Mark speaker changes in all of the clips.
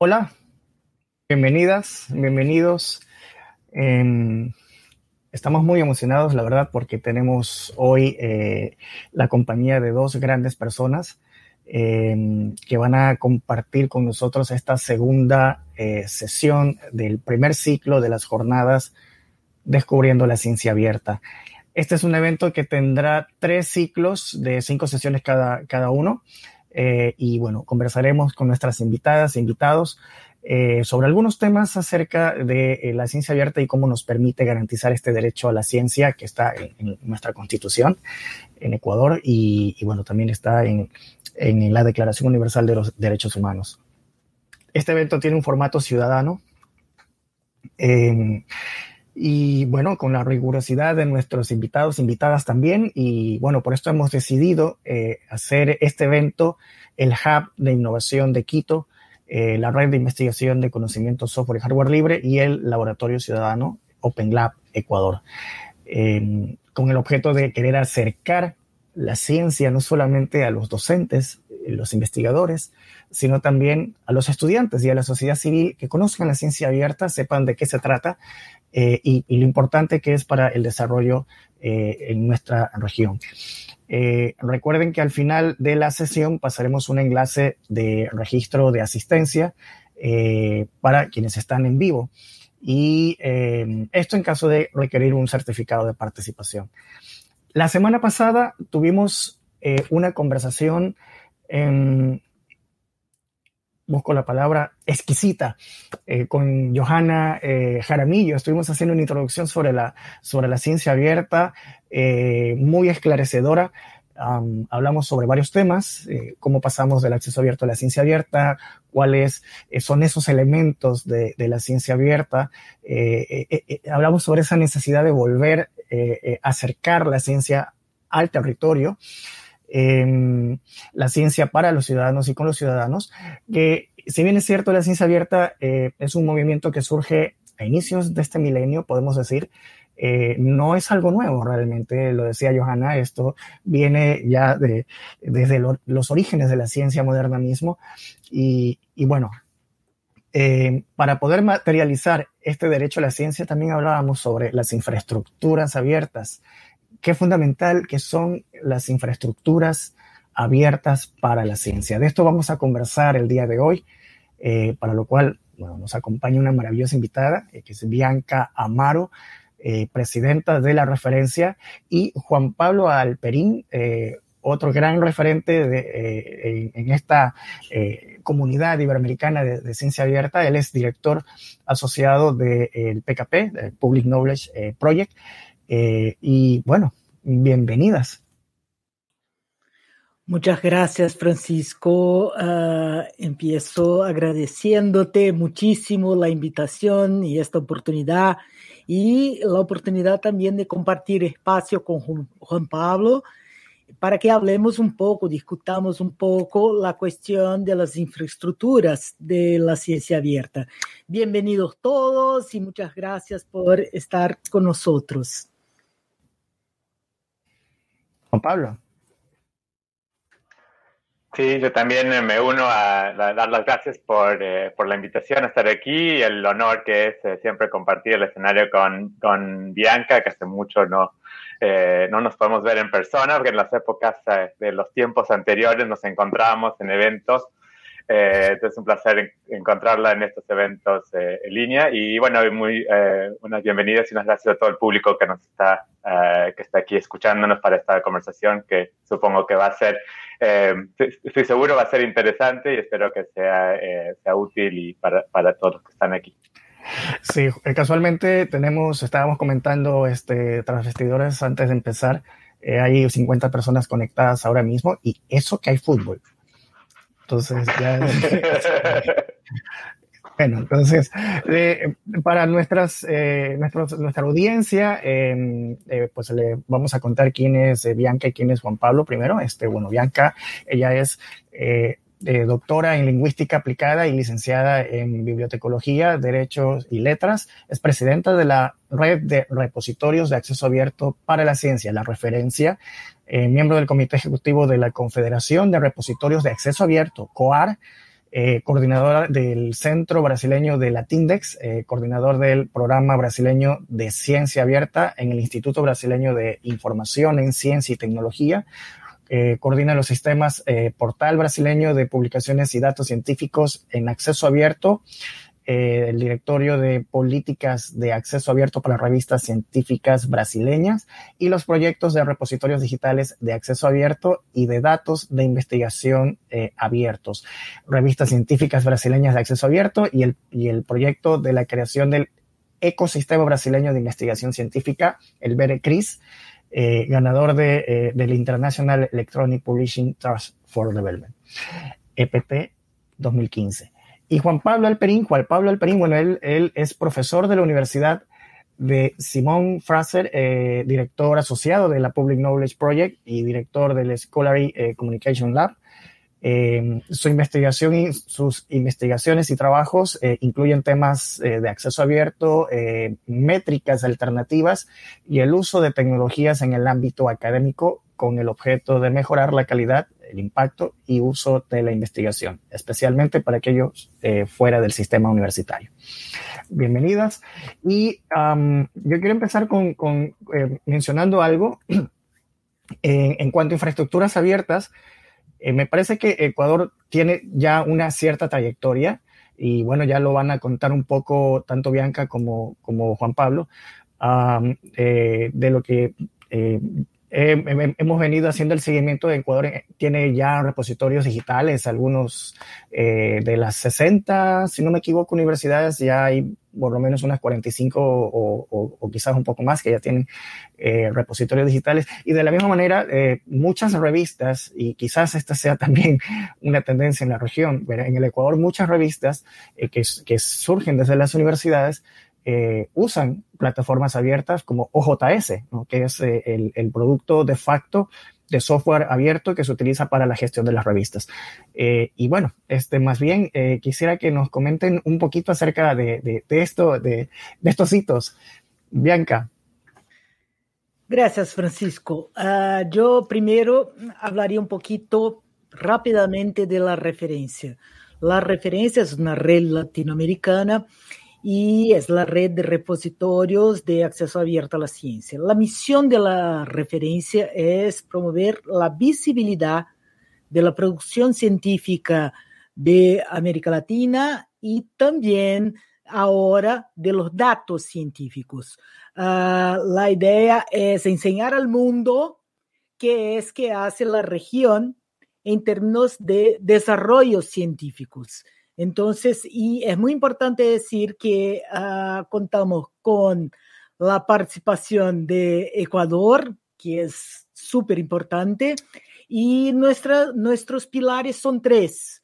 Speaker 1: Hola, bienvenidas, bienvenidos. Em, estamos muy emocionados, la verdad, porque tenemos hoy eh, la compañía de dos grandes personas em, que van a compartir con nosotros esta segunda eh, sesión del primer ciclo de las jornadas Descubriendo la Ciencia Abierta. Este es un evento que tendrá tres ciclos de cinco sesiones cada, cada uno. Eh, y bueno, conversaremos con nuestras invitadas e invitados eh, sobre algunos temas acerca de eh, la ciencia abierta y cómo nos permite garantizar este derecho a la ciencia que está en, nuestra constitución en Ecuador y, bueno, también está en, en, la Declaración Universal de los Derechos Humanos. Este evento tiene un formato ciudadano. Y bueno, con la rigurosidad de nuestros invitados, invitadas también, y bueno, por esto hemos decidido hacer este evento el Hub de Innovación de Quito, eh, la Red de Investigación de Conocimiento Software y Hardware Libre y el Laboratorio Ciudadano Open Lab Ecuador, em, con el objeto de querer acercar la ciencia no solamente a los docentes, eh, los investigadores, sino también a los estudiantes y a la sociedad civil que conozcan la ciencia abierta, sepan de qué se trata eh, y, lo importante que es para el desarrollo en nuestra región. Eh, recuerden que al final de la sesión pasaremos un enlace de registro de asistencia eh, para quienes están en vivo. Y eh, esto en caso de requerir un certificado de participación. La semana pasada tuvimos una conversación busco la palabra, exquisita, con Johanna Jaramillo. Estuvimos haciendo una introducción sobre la, sobre la ciencia abierta, eh, muy esclarecedora. hablamos sobre varios temas, eh, cómo pasamos del acceso abierto a la ciencia abierta, cuáles eh, son esos elementos de, la ciencia abierta. hablamos sobre esa necesidad de volver a acercar la ciencia al territorio, em, la ciencia para los ciudadanos y con los ciudadanos, que si bien es cierto, la ciencia abierta es un movimiento que surge a inicios de este milenio, podemos decir, eh, no es algo nuevo realmente, lo decía Johanna, esto viene ya de, desde los orígenes de la ciencia moderna mismo. Y, bueno, eh, para poder materializar este derecho a la ciencia, también hablábamos sobre las infraestructuras abiertas. Qué fundamental que son las infraestructuras abiertas para la ciencia. De esto vamos a conversar el día de hoy, eh, para lo cual nos acompaña una maravillosa invitada, que es Bianca Amaro. Eh, presidenta de la referencia, y Juan Pablo Alperín, eh, otro gran referente eh, en, esta comunidad iberoamericana de, ciencia abierta. Él es director asociado del PKP, del Public Knowledge Project. Y bueno, bienvenidas.
Speaker 2: Muchas gracias, Francisco. Ah, empiezo agradeciéndote muchísimo la invitación y esta oportunidad y la oportunidad también de compartir espacio con Juan Pablo para que hablemos un poco, discutamos un poco la cuestión de las infraestructuras de la ciencia abierta. Bienvenidos todos y muchas gracias por estar con nosotros.
Speaker 1: Juan Pablo.
Speaker 3: Sí, yo también me uno a, dar las gracias por, eh, por, la invitación a estar aquí el honor que es eh, siempre compartir el escenario con, con Bianca, que hace mucho no, eh, no nos podemos ver en persona, porque en las épocas de los tiempos anteriores nos encontrábamos en eventos. Entonces es un placer encontrarla en estos eventos en línea y bueno, muy, unas bienvenidas y unas gracias a todo el público que nos está, que está aquí escuchándonos para esta conversación que supongo que va a ser eh, estoy seguro va a ser interesante y espero que sea, eh, sea útil y para, para todos los que están aquí.
Speaker 1: Sí, eh, casualmente tenemos, estábamos comentando este, tras vestidores antes de empezar, hay 50 personas conectadas ahora mismo y eso que hay fútbol. Entonces, ya, Bueno, entonces, eh, para nuestras, eh, nuestra audiencia, em, eh, pues le vamos a contar quién es Bianca y quién es Juan Pablo primero. Este, bueno, Bianca, ella es doctora en lingüística aplicada y licenciada en bibliotecología, derechos y letras. Es presidenta de la red de repositorios de acceso abierto para la ciencia, la referencia, miembro del comité ejecutivo de la Confederación de Repositorios de Acceso Abierto, COAR, eh, coordinadora del Centro Brasileño de Latindex, eh, coordinador del Programa Brasileño de Ciencia Abierta en el Instituto Brasileño de Información en Ciencia y Tecnología. Eh, coordina los sistemas Portal Brasileño de Publicaciones y Datos Científicos en Acceso Abierto eh, el directorio de políticas de acceso abierto para revistas científicas brasileñas y los proyectos de repositorios digitales de acceso abierto y de datos de investigación eh, abiertos, revistas científicas brasileñas de acceso abierto y el, y el proyecto de la creación del ecosistema brasileño de investigación científica, el BERECRIS, eh, ganador de, del International Electronic Publishing Trust for Development, EPT 2015. Y Juan Pablo Alperín, Juan Pablo Alperín, bueno, él, él es profesor de la Universidad de Simón Fraser, eh, director asociado de la Public Knowledge Project y director del Scholarly eh, Communication Lab. Eh, su investigación y sus investigaciones y trabajos incluyen temas de acceso abierto, métricas alternativas y el uso de tecnologías en el ámbito académico con el objeto de mejorar la calidad el impacto y uso de la investigación, especialmente para aquellos eh, fuera del sistema universitario. Bienvenidas. Y yo quiero empezar con, eh, mencionando algo en cuanto a infraestructuras abiertas. Eh, me parece que Ecuador tiene ya una cierta trayectoria y bueno, ya lo van a contar un poco tanto Bianca como Juan Pablo de lo que hemos venido haciendo el seguimiento de Ecuador, eh, tiene ya repositorios digitales, algunos eh, de las 60, si no me equivoco, universidades, ya hay por lo menos unas 45 o, quizás un poco más que ya tienen eh, repositorios digitales. Y de la misma manera, muchas revistas, y quizás esta sea también una tendencia en la región, en el Ecuador muchas revistas que surgen desde las universidades eh, usan plataformas abiertas como OJS, que es eh, el, producto de facto de software abierto que se utiliza para la gestión de las revistas. Eh, y bueno, este, más bien quisiera que nos comenten un poquito acerca de, esto, de, estos hitos. Bianca.
Speaker 2: Gracias, Francisco. Ah, yo primero hablaría un poquito rápidamente de la referencia. La referencia es una red latinoamericana y es la red de repositorios de acceso abierto a la ciencia. La misión de la referencia es promover la visibilidad de la producción científica de América Latina y también ahora de los datos científicos. Ah, la idea es enseñar al mundo qué es que hace la región en términos de desarrollos científicos. Entonces, y es muy importante decir que uh, contamos con la participación de Ecuador, que es súper importante, y nuestra, nuestros pilares son tres.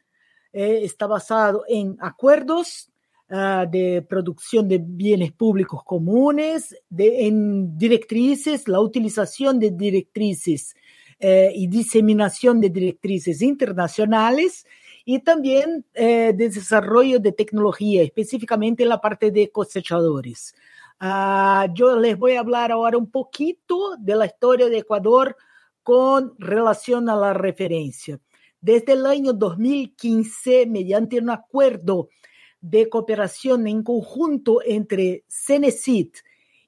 Speaker 2: Eh, está basado en acuerdos uh, de producción de bienes públicos comunes, en directrices, la utilización de directrices eh, y diseminación de directrices internacionales, y también eh, de desarrollo de tecnología, específicamente en la parte de cosechadores. Uh, yo les voy a hablar ahora un poquito de la historia de Ecuador con relación a la referencia. Desde el año 2015, mediante un acuerdo de cooperación en conjunto entre Cenecit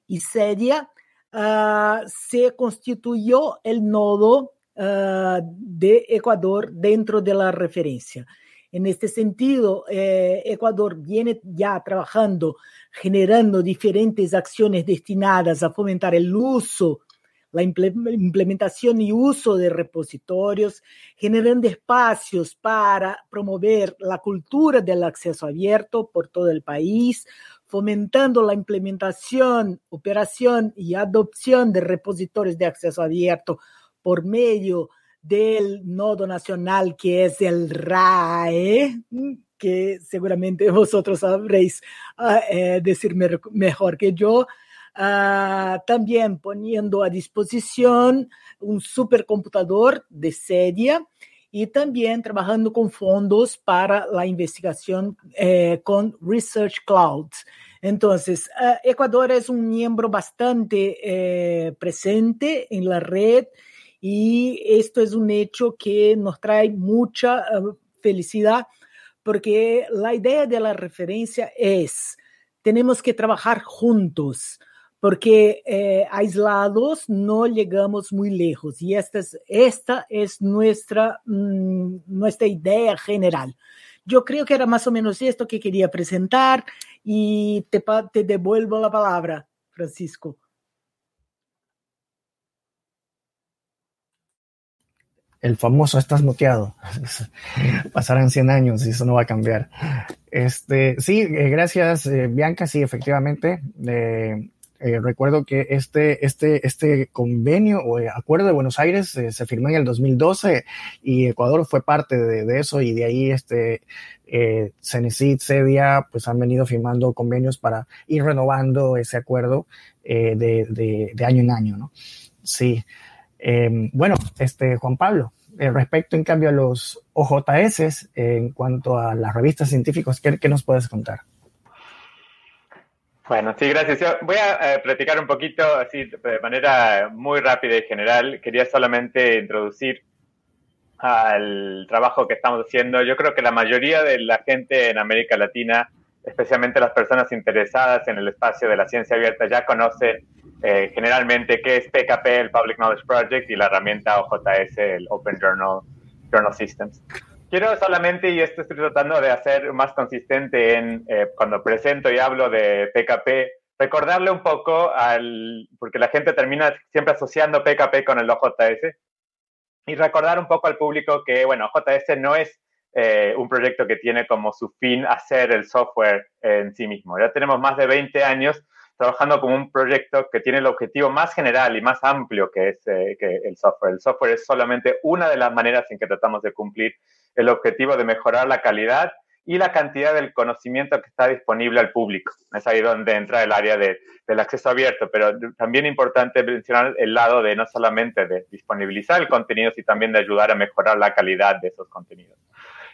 Speaker 2: y SEDIA, uh, se constituyó el nodo de Ecuador dentro de la referencia. En este sentido, eh, Ecuador viene ya trabajando, generando diferentes acciones destinadas a fomentar el uso, la implementación y uso de repositorios, generando espacios para promover la cultura del acceso abierto por todo el país, fomentando la implementación, operación y adopción de repositorios de acceso abierto por medio del nodo nacional que es el RAE, que seguramente vosotros sabréis uh, eh, decir mejor que yo, uh, también poniendo a disposición un supercomputador de sedia y también trabajando con fondos para la investigación eh, con Research Cloud. Entonces, uh, Ecuador es un miembro bastante eh, presente en la red y esto es un hecho que nos trae mucha eh, felicidad porque la idea de la referencia es, tenemos que trabajar juntos, porque eh, aislados no llegamos muy lejos y esta es, esta es nuestra, mm, nuestra idea general. Yo creo que era más o menos esto que quería presentar y te, te devuelvo la palabra, Francisco.
Speaker 1: El famoso estás muteado. Pasarán 100 años y eso no va a cambiar. Este, sí, eh, gracias, eh, Bianca. Sí, efectivamente. Eh, eh, recuerdo que este, este, este convenio o acuerdo de Buenos Aires se firmó en el 2012 y Ecuador fue parte de, eso y de ahí este, eh, Cenecit, Cedia, pues han venido firmando convenios para ir renovando ese acuerdo de, de, año en año, ¿no? Sí. Em, bueno, este, Juan Pablo, respecto en cambio a los OJS, en cuanto a las revistas científicas, ¿qué, nos puedes contar?
Speaker 3: Bueno, sí, gracias. Voy a eh, platicar un poquito así de manera muy rápida y general. Quería solamente introducir al trabajo que estamos haciendo. Yo creo que la mayoría de la gente en América Latina, especialmente las personas interesadas en el espacio de la ciencia abierta, ya conoce eh, generalmente qué es PKP, el Public Knowledge Project, y la herramienta OJS, el Open Journal, Journal Systems. Quiero solamente, y esto estoy tratando de hacer más consistente en eh, cuando presento y hablo de PKP, recordarle un poco al, porque la gente termina siempre asociando PKP con el OJS, y recordar un poco al público que, bueno, OJS no es eh, un proyecto que tiene como su fin hacer el software en sí mismo. Ya tenemos más de 20 años trabajando como un proyecto que tiene el objetivo más general y más amplio que es eh, que el software. El software es solamente una de las maneras en que tratamos de cumplir el objetivo de mejorar la calidad y la cantidad del conocimiento que está disponible al público. Es ahí donde entra el área de, del acceso abierto, pero también importante mencionar el lado de no solamente disponibilizar el contenido, sino también de ayudar a mejorar la calidad de esos contenidos.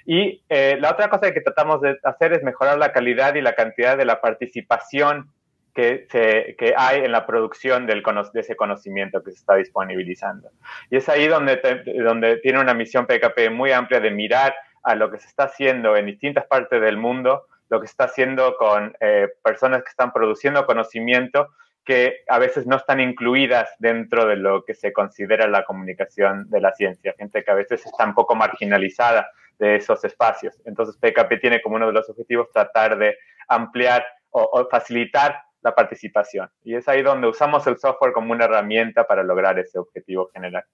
Speaker 3: Y eh, la otra cosa que tratamos de hacer es mejorar la calidad y la cantidad de la participación que, se, que hay en la producción del, de ese conocimiento que se está disponibilizando. Y es ahí donde, donde tiene una misión PKP muy amplia de mirar a lo que se está haciendo en distintas partes del mundo, lo que se está haciendo con eh, personas que están produciendo conocimiento que a veces no están incluidas dentro de lo que se considera la comunicación de la ciencia, gente que a veces está un poco marginalizada de esos espacios. Entonces PKP tiene como uno de los objetivos tratar de ampliar o, o facilitar la participación. Y es ahí donde usamos el software como una herramienta para lograr ese objetivo general.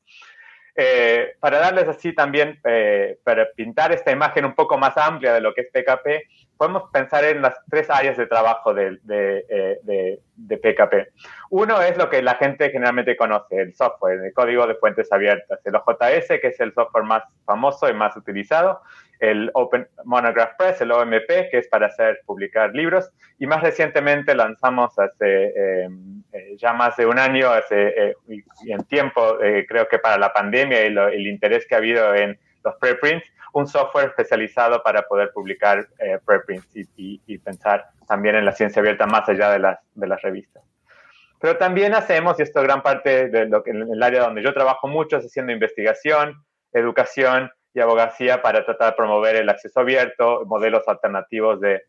Speaker 3: Eh, para darles así también, eh, para pintar esta imagen un poco más amplia de lo que es PKP, podemos pensar en las tres áreas de trabajo de, de, de, PKP. Uno es lo que la gente generalmente conoce, el software, el código de fuentes abiertas, el OJS, que es el software más famoso y más utilizado, el Open Monograph Press, el OMP, que es para hacer publicar libros, y más recientemente lanzamos hace em, eh, ya más de un año, hace, eh, y en tiempo, eh, creo que para la pandemia y el interés que ha habido en los preprints, un software especializado para poder publicar preprints y, y, pensar también en la ciencia abierta más allá de las, de las revistas. Pero también hacemos, y esto es gran parte de lo que en el área donde yo trabajo mucho, es haciendo investigación, educación, y abogacía para tratar de promover el acceso abierto, modelos alternativos de,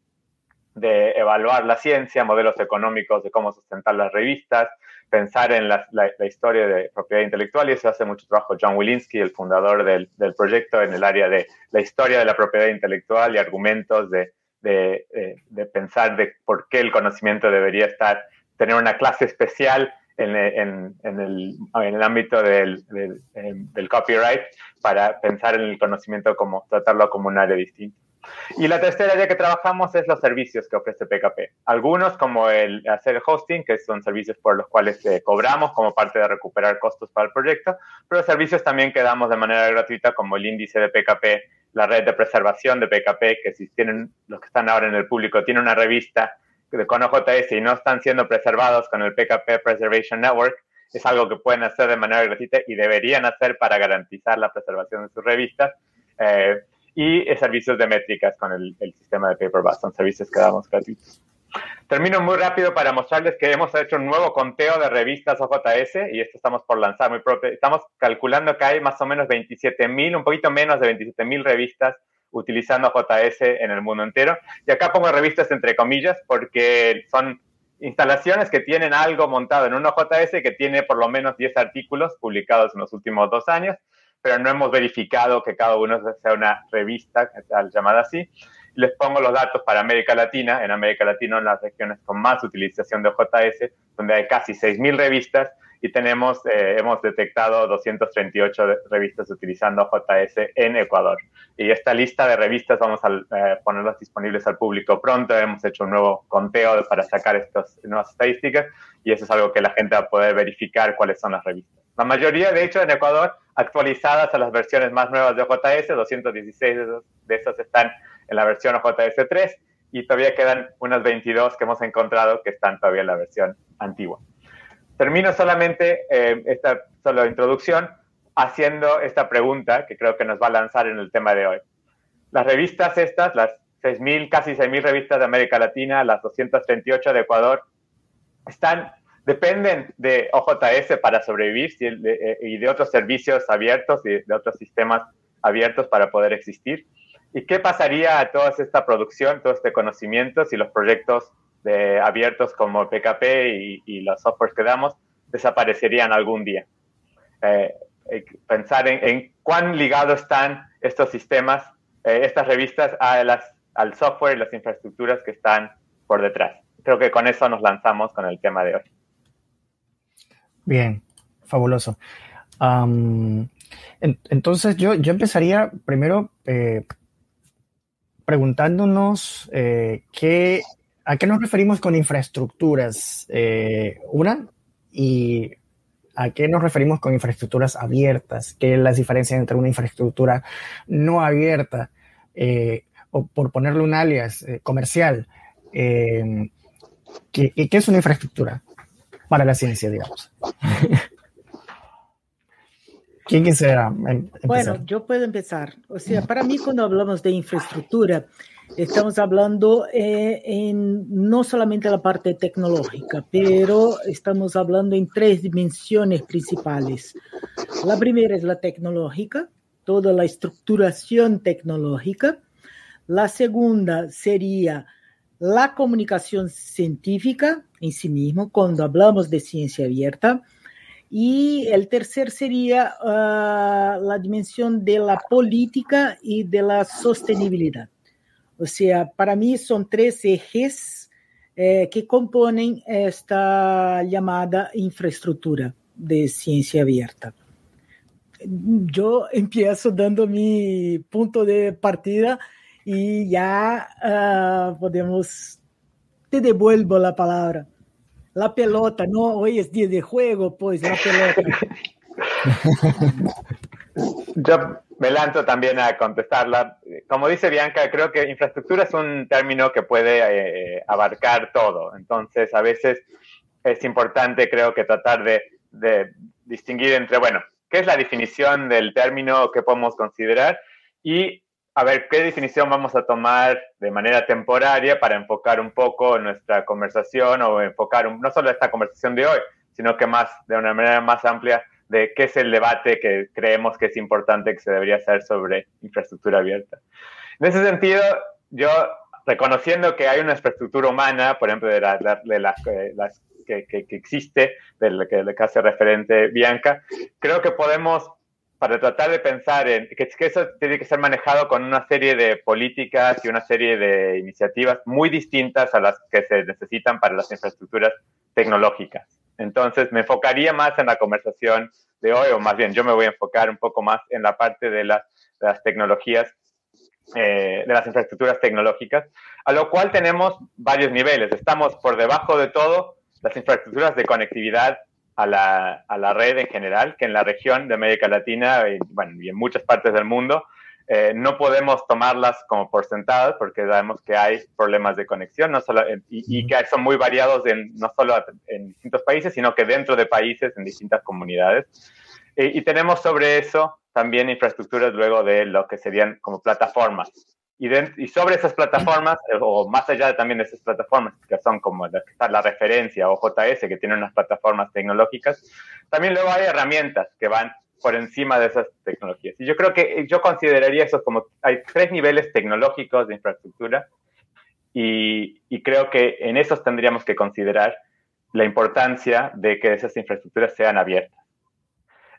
Speaker 3: de evaluar la ciencia, modelos económicos de cómo sustentar las revistas, pensar en la, la, historia de propiedad intelectual y eso hace mucho trabajo John Wilinski, el fundador del, del, proyecto en el área de la historia de la propiedad intelectual y argumentos de, de, de, de pensar de por qué el conocimiento debería estar, tener una clase especial en, en, en, el, en el, ámbito del, del, del, copyright para pensar en el conocimiento como tratarlo como un área distinta. Y la tercera área que trabajamos es los servicios que ofrece PKP. Algunos como el hacer hosting, que son servicios por los cuales eh, cobramos como parte de recuperar costos para el proyecto, pero servicios también que damos de manera gratuita como el índice de PKP, la red de preservación de PKP, que si tienen los que están ahora en el público, tiene una revista con OJS y no están siendo preservados con el PKP Preservation Network, es algo que pueden hacer de manera gratuita y deberían hacer para garantizar la preservación de sus revistas. Eh, y servicios de métricas con el, el, sistema de Paperbus, son servicios que damos gratuitos. Termino muy rápido para mostrarles que hemos hecho un nuevo conteo de revistas OJS y esto estamos por lanzar muy propio. Estamos calculando que hay más o menos 27 mil, un poquito menos de 27 mil revistas utilizando JS en el mundo entero. Y acá pongo revistas entre comillas porque son instalaciones que tienen algo montado en un JS que tiene por lo menos 10 artículos publicados en los últimos dos años, pero no hemos verificado que cada uno sea una revista, llamada así. Les pongo los datos para América Latina. En América Latina, en las regiones con más utilización de JS, donde hay casi 6.000 revistas y tenemos, eh, hemos detectado 238 revistas utilizando JS en Ecuador. Y esta lista de revistas vamos a eh, ponerlas disponibles al público pronto. Hemos hecho un nuevo conteo para sacar estas nuevas estadísticas y eso es algo que la gente va a poder verificar cuáles son las revistas. La mayoría, de hecho, en Ecuador, actualizadas a las versiones más nuevas de JS, 216 de, de esas están en la versión JS 3 y todavía quedan unas 22 que hemos encontrado que están todavía en la versión antigua. Termino solamente eh, esta solo introducción haciendo esta pregunta que creo que nos va a lanzar en el tema de hoy. Las revistas estas, las 6.000, casi 6.000 revistas de América Latina, las 238 de Ecuador, están, dependen de OJS para sobrevivir eh, y de otros servicios abiertos y de otros sistemas abiertos para poder existir. ¿Y qué pasaría a toda esta producción, todo este conocimiento si los proyectos de abiertos como PKP y, los softwares que damos desaparecerían algún día. Eh, pensar en, cuán ligados están estos sistemas, eh, estas revistas a las, al software y las infraestructuras que están por detrás. Creo que con eso nos lanzamos con el tema de hoy.
Speaker 1: Bien, fabuloso. entonces yo, yo empezaría primero eh, preguntándonos qué ¿A qué nos referimos con infraestructuras? Eh, una, y ¿a qué nos referimos con infraestructuras abiertas? ¿Qué es la diferencia entre una infraestructura no abierta? Eh, o por ponerle un alias eh, comercial, ¿qué, ¿qué, es una infraestructura para la ciencia, digamos? ¿Quién quisiera
Speaker 2: em, Bueno, yo puedo empezar. O sea, para mí cuando hablamos de infraestructura, Estamos hablando eh, en no solamente la parte tecnológica, pero estamos hablando en tres dimensiones principales. La primera es la tecnológica, toda la estructuración tecnológica. La segunda sería la comunicación científica en sí mismo, cuando hablamos de ciencia abierta. Y el tercer sería ah, la dimensión de la política y de la sostenibilidad. O sea, para mí son tres ejes eh, que componen esta llamada infraestructura de ciencia abierta. Yo empiezo dando mi punto de partida y ya uh, podemos, te devuelvo la palabra. La pelota, no, hoy es día de juego, pues la pelota.
Speaker 3: Yo me lanzo también a contestarla. Como dice Bianca, creo que infraestructura es un término que puede eh, abarcar todo. Entonces, a veces es importante, creo que tratar de, distinguir entre, bueno, ¿qué es la definición del término que podemos considerar? Y a ver qué definición vamos a tomar de manera temporaria para enfocar un poco nuestra conversación o enfocar no solo esta conversación de hoy, sino que más de una manera más amplia de qué es el debate que creemos que es importante que se debería hacer sobre infraestructura abierta. En ese sentido, yo reconociendo que hay una infraestructura humana, por ejemplo, de, de las, que, que, existe, de la que, que hace referente Bianca, creo que podemos, para tratar de pensar en que, que eso tiene que ser manejado con una serie de políticas y una serie de iniciativas muy distintas a las que se necesitan para las infraestructuras tecnológicas. Entonces, me enfocaría más en la conversación de hoy, o más bien yo me voy a enfocar un poco más en la parte de las, tecnologías, eh, de las infraestructuras tecnológicas, a lo cual tenemos varios niveles. Estamos por debajo de todo las infraestructuras de conectividad a la, a la red en general, que en la región de América Latina y, bueno, y en muchas partes del mundo eh, no podemos tomarlas como por sentadas porque sabemos que hay problemas de conexión no solo y, que son muy variados en, no solo en distintos países, sino que dentro de países, en distintas comunidades. Eh, y tenemos sobre eso también infraestructuras luego de lo que serían como plataformas. Y, y sobre esas plataformas, eh, o más allá de también de esas plataformas, que son como la, la referencia o JS, que tienen unas plataformas tecnológicas, también luego hay herramientas que van por encima de esas tecnologías. Y yo creo que yo consideraría eso como hay tres niveles tecnológicos de infraestructura y, creo que en esos tendríamos que considerar la importancia de que esas infraestructuras sean abiertas.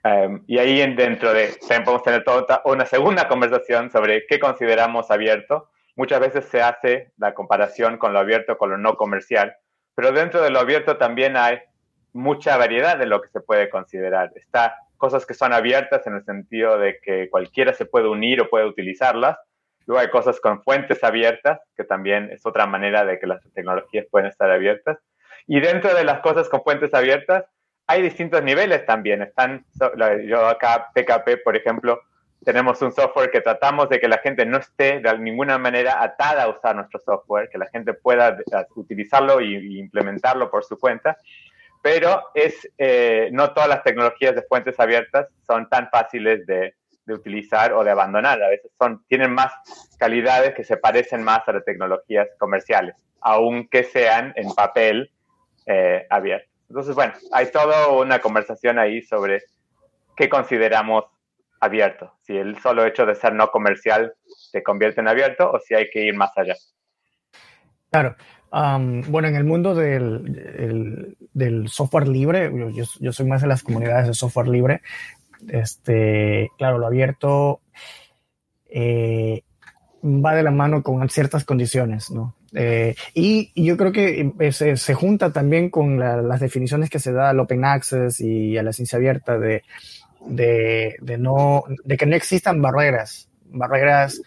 Speaker 3: Um, y ahí dentro de, también podemos tener toda una segunda conversación sobre qué consideramos abierto. Muchas veces se hace la comparación con lo abierto con lo no comercial, pero dentro de lo abierto también hay mucha variedad de lo que se puede considerar. Está cosas que son abiertas en el sentido de que cualquiera se puede unir o puede utilizarlas. Luego hay cosas con fuentes abiertas, que también es otra manera de que las tecnologías pueden estar abiertas. Y dentro de las cosas con fuentes abiertas, hay distintos niveles también. Están, yo acá, PKP, por ejemplo, tenemos un software que tratamos de que la gente no esté de ninguna manera atada a usar nuestro software, que la gente pueda utilizarlo y, implementarlo por su cuenta. Pero es, eh, no todas las tecnologías de fuentes abiertas son tan fáciles de, de, utilizar o de abandonar. A veces son, tienen más calidades que se parecen más a las tecnologías comerciales, aunque sean en papel eh, abiertas. Entonces, bueno, hay toda una conversación ahí sobre qué consideramos abierto. Si el solo hecho de ser no comercial se convierte en abierto o si hay que ir más allá.
Speaker 1: Claro. Bueno, en el mundo del, software libre, yo, soy más de las comunidades de software libre. Este, claro, lo abierto eh, va de la mano con ciertas condiciones, ¿no? Eh, y, yo creo que eh, se, junta también con las definiciones que se da al Open Access y a la ciencia abierta de, no, de que no existan barreras. Barreras,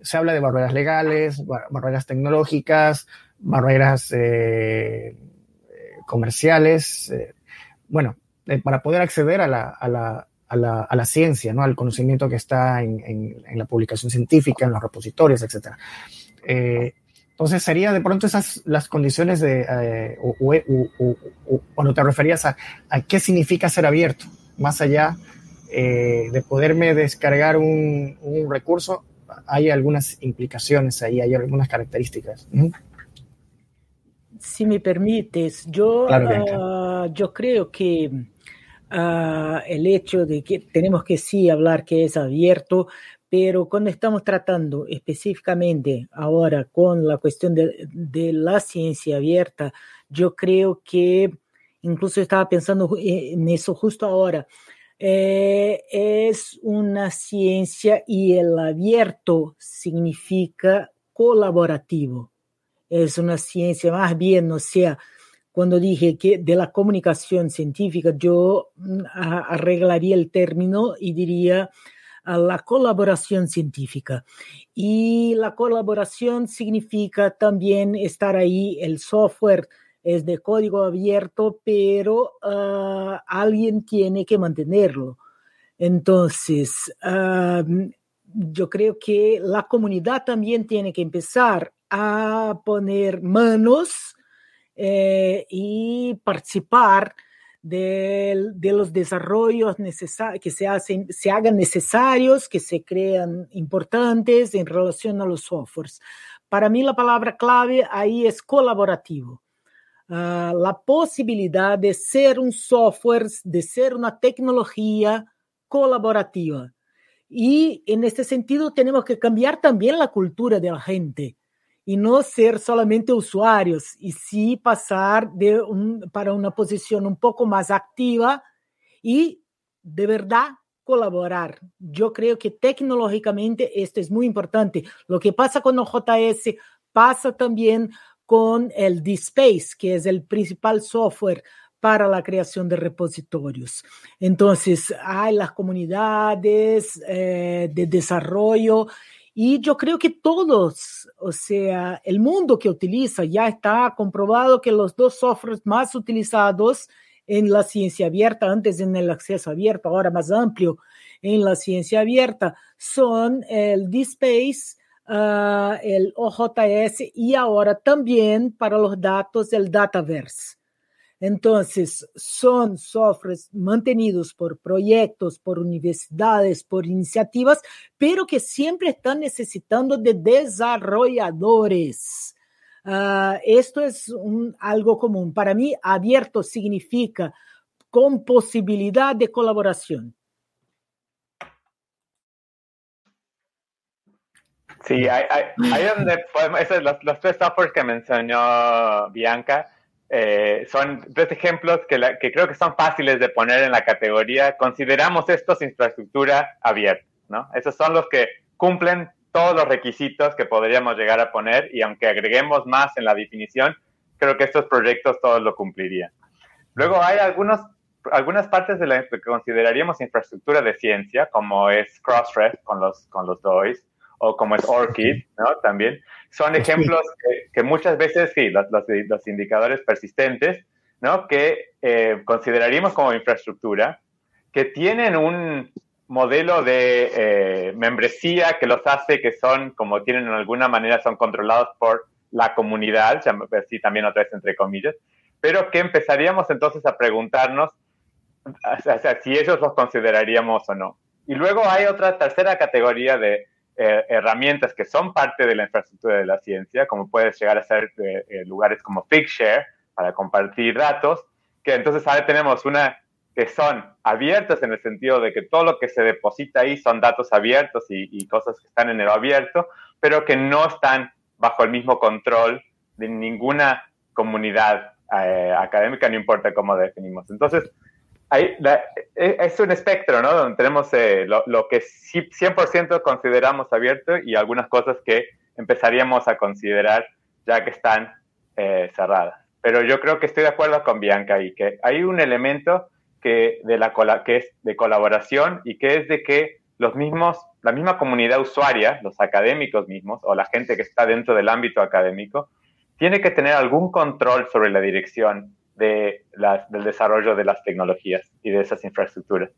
Speaker 1: se habla de barreras legales, barreras tecnológicas, barreras eh, comerciales. bueno, para poder acceder a la, a la, a la, a la, ciencia, ¿no? al conocimiento que está en, en, en, la publicación científica, en los repositorios, etc. Eh, entonces sería de pronto esas las condiciones de, eh, cuando te referías a, qué significa ser abierto, más allá eh, de poderme descargar un, un, recurso, hay algunas implicaciones ahí, hay algunas características.
Speaker 2: Si me permites, yo, uh, yo creo que uh, el hecho de que tenemos que sí hablar que es abierto, pero cuando estamos tratando específicamente ahora con la cuestión de, de, la ciencia abierta, yo creo que incluso estaba pensando en eso justo ahora. Eh, es una ciencia y el abierto significa colaborativo. Es una ciencia más bien, o sea, cuando dije que de la comunicación científica, yo mm, arreglaría el término y diría la colaboración científica. Y la colaboración significa también estar ahí, el software es de código abierto, pero uh, alguien tiene que mantenerlo. Entonces, uh, yo creo que la comunidad también tiene que empezar a poner manos eh, y participar de, de los desarrollos que se, hacen, se hagan necesarios, que se crean importantes en relación a los softwares. Para mí la palabra clave ahí es colaborativo. Uh, la posibilidad de ser un software, de ser una tecnología colaborativa. Y en este sentido tenemos que cambiar también la cultura de la gente y no ser solamente usuarios, y sí pasar de un, para una posición un poco más activa y de verdad colaborar. Yo creo que tecnológicamente esto es muy importante. Lo que pasa con OJS pasa también con el DSpace, que es el principal software para la creación de repositorios. Entonces, hay las comunidades eh, de desarrollo y yo creo que todos, o sea, el mundo que utiliza, ya está comprobado que los dos softwares más utilizados en la ciencia abierta, antes en el acceso abierto, ahora más amplio en la ciencia abierta, son el DSpace, uh, el OJS y ahora también para los datos el Dataverse. Entonces, son softwares mantenidos por proyectos, por universidades, por iniciativas, pero que siempre están necesitando de desarrolladores. Ah, esto es un, algo común. Para mí, abierto significa con posibilidad de colaboración.
Speaker 3: Sí, hay, donde podemos, esas tres softwares que mencionó Bianca, eh, son tres ejemplos que, que, creo que son fáciles de poner en la categoría. Consideramos estos infraestructura abierta, ¿no? Esos son los que cumplen todos los requisitos que podríamos llegar a poner y aunque agreguemos más en la definición, creo que estos proyectos todos lo cumplirían. Luego hay algunos, algunas partes de la que consideraríamos infraestructura de ciencia, como es Crossref con los, con los DOIs, o como es ORCID, ¿no? También. Son ejemplos que, muchas veces, sí, los, los, indicadores persistentes, ¿no? Que eh, consideraríamos como infraestructura, que tienen un modelo de eh, membresía que los hace que son, como tienen en alguna manera, son controlados por la comunidad, sí, también otra vez entre comillas, pero que empezaríamos entonces a preguntarnos si ellos los consideraríamos o no. Y luego hay otra tercera categoría de eh, herramientas que son parte de la infraestructura de la ciencia, como puede llegar a ser eh, eh, lugares como Figshare para compartir datos, que entonces ahora tenemos una que son abiertas en el sentido de que todo lo que se deposita ahí son datos abiertos y, cosas que están en el abierto, pero que no están bajo el mismo control de ninguna comunidad académica, no importa cómo definimos. Entonces, e, es un espectro, ¿no? Donde tenemos eh, lo, que 100% consideramos abierto y algunas cosas que empezaríamos a considerar ya que están eh, cerradas. Pero yo creo que estoy de acuerdo con Bianca y que hay un elemento que, de la, que es de colaboración y que es de que los mismos, la misma comunidad usuaria, los académicos mismos o la gente que está dentro del ámbito académico, tiene que tener algún control sobre la dirección de del desarrollo de las tecnologías y de esas infraestructuras.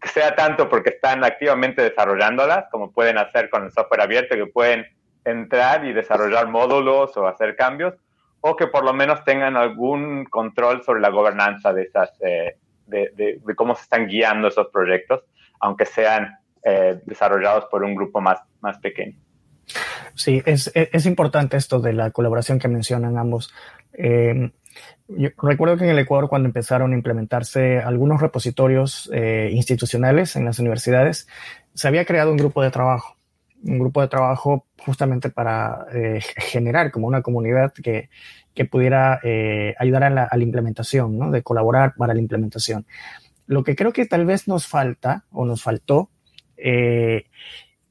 Speaker 3: Que sea tanto porque están activamente desarrollándolas, como pueden hacer con el software abierto, que pueden entrar y desarrollar módulos o hacer cambios, o que por lo menos tengan algún control sobre la gobernanza de, esas, eh, de, cómo se están guiando esos proyectos, aunque sean eh, desarrollados por un grupo más, más pequeño.
Speaker 1: Sí, es, es, importante esto de la colaboración que mencionan ambos. Eh, yo recuerdo que en el Ecuador, cuando empezaron a implementarse algunos repositorios eh, institucionales en las universidades, se había creado un grupo de trabajo, un grupo de trabajo justamente para eh, generar como una comunidad que, que pudiera eh, ayudar a la, implementación, ¿no? de colaborar para la implementación. Lo que creo que tal vez nos falta o nos faltó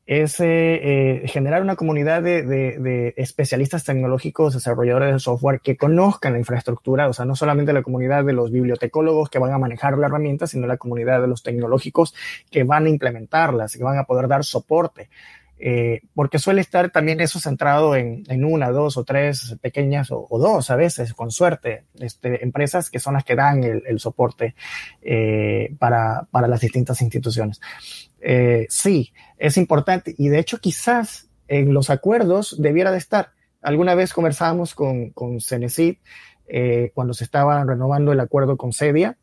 Speaker 1: es eh, eh, generar una comunidad de, especialistas tecnológicos, desarrolladores de software que conozcan la infraestructura, o sea, no solamente la comunidad de los bibliotecólogos que van a manejar la herramienta, sino la comunidad de los tecnológicos que van a implementarlas, que van a poder dar soporte. Eh, porque suele estar también eso centrado en, una, dos o tres pequeñas o, dos a veces, con suerte, este, empresas que son las que dan el, soporte para, para las distintas instituciones. Eh, sí, es importante y de hecho quizás en los acuerdos debiera de estar. Alguna vez conversábamos con, con Cenecit eh, cuando se estaba renovando el acuerdo con Cedia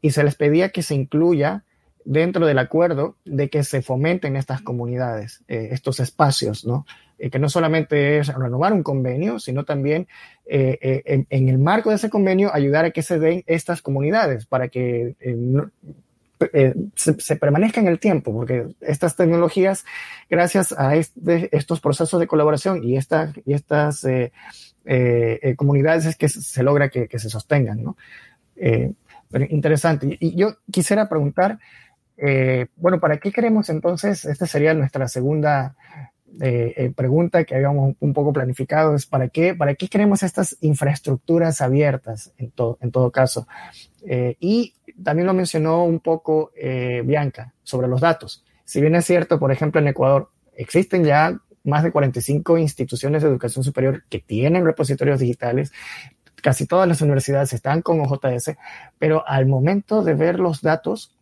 Speaker 1: y se les pedía que se incluya dentro del acuerdo de que se fomenten estas comunidades, eh, estos espacios, ¿no? que no solamente es renovar un convenio, sino también en, en, el marco de ese convenio ayudar a que se den estas comunidades para que eh, se, permanezca en el tiempo, porque estas tecnologías, gracias a este, estos procesos de colaboración y, esta, y estas eh, eh, comunidades es que se logra que, se sostengan. ¿no? pero interesante. Y, yo quisiera preguntar, bueno, ¿para qué queremos entonces? Esta sería nuestra segunda pregunta que habíamos un poco planificado es ¿para qué, para qué queremos estas infraestructuras abiertas en, todo en todo caso? y también lo mencionó un poco eh, Bianca sobre los datos. Si bien es cierto, por ejemplo, en Ecuador existen ya más de 45 instituciones de educación superior que tienen repositorios digitales, casi todas las universidades están con OJS, pero al momento de ver los datos,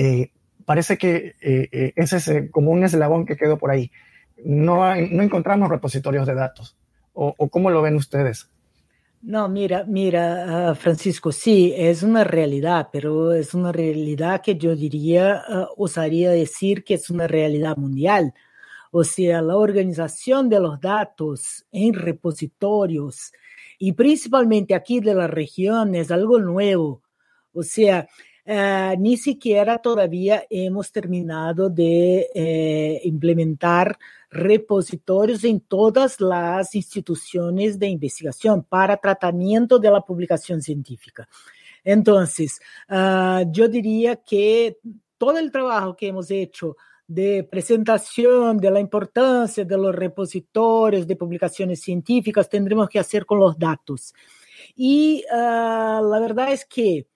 Speaker 1: eh, parece que eh, ese es como un eslabón que quedó por ahí. No, no encontramos repositorios de datos. ¿O, ¿O cómo lo ven ustedes?
Speaker 2: No, mira, mira, ah, Francisco, sí, es una realidad, pero es una realidad que yo diría, uh, osaría decir que es una realidad mundial. O sea, la organización de los datos en repositorios y principalmente aquí de la región es algo nuevo. O sea, eh, ni siquiera todavía hemos terminado de eh, implementar repositorios en todas las instituciones de investigación para tratamiento de la publicación científica. Entonces, uh, yo diría que todo el trabajo que hemos hecho de presentación de la importancia de los repositorios de publicaciones científicas tendremos que hacer con los datos. Y uh, la verdad es que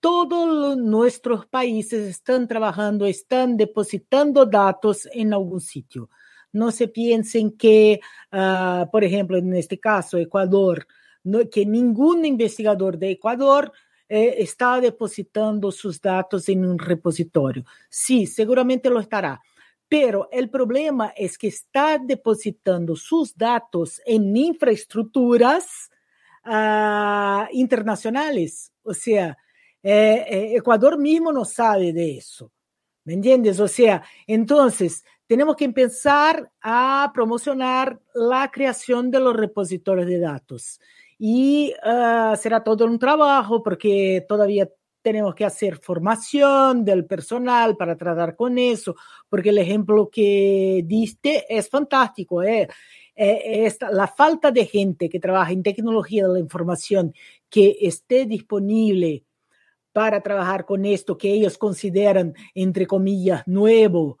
Speaker 2: todos nuestros países están trabajando, están depositando datos en algún sitio. No se piensen que, uh, por ejemplo, en este caso, Ecuador, que ningún investigador de Ecuador eh, está depositando sus datos en un repositorio. Sí, seguramente lo estará. Pero el problema es que está depositando sus datos en infraestructuras uh, internacionales. O sea, eh, eh, Ecuador mismo no sabe de eso. ¿Me entiendes? O sea, entonces tenemos que empezar a promocionar la creación de los repositorios de datos. Y uh, será todo un trabajo porque todavía tenemos que hacer formación del personal para tratar con eso, porque el ejemplo que diste es fantástico. ¿eh? Eh, esta, la falta de gente que trabaja en tecnología de la información que esté disponible para trabajar con esto que ellos consideran, entre comillas, nuevo.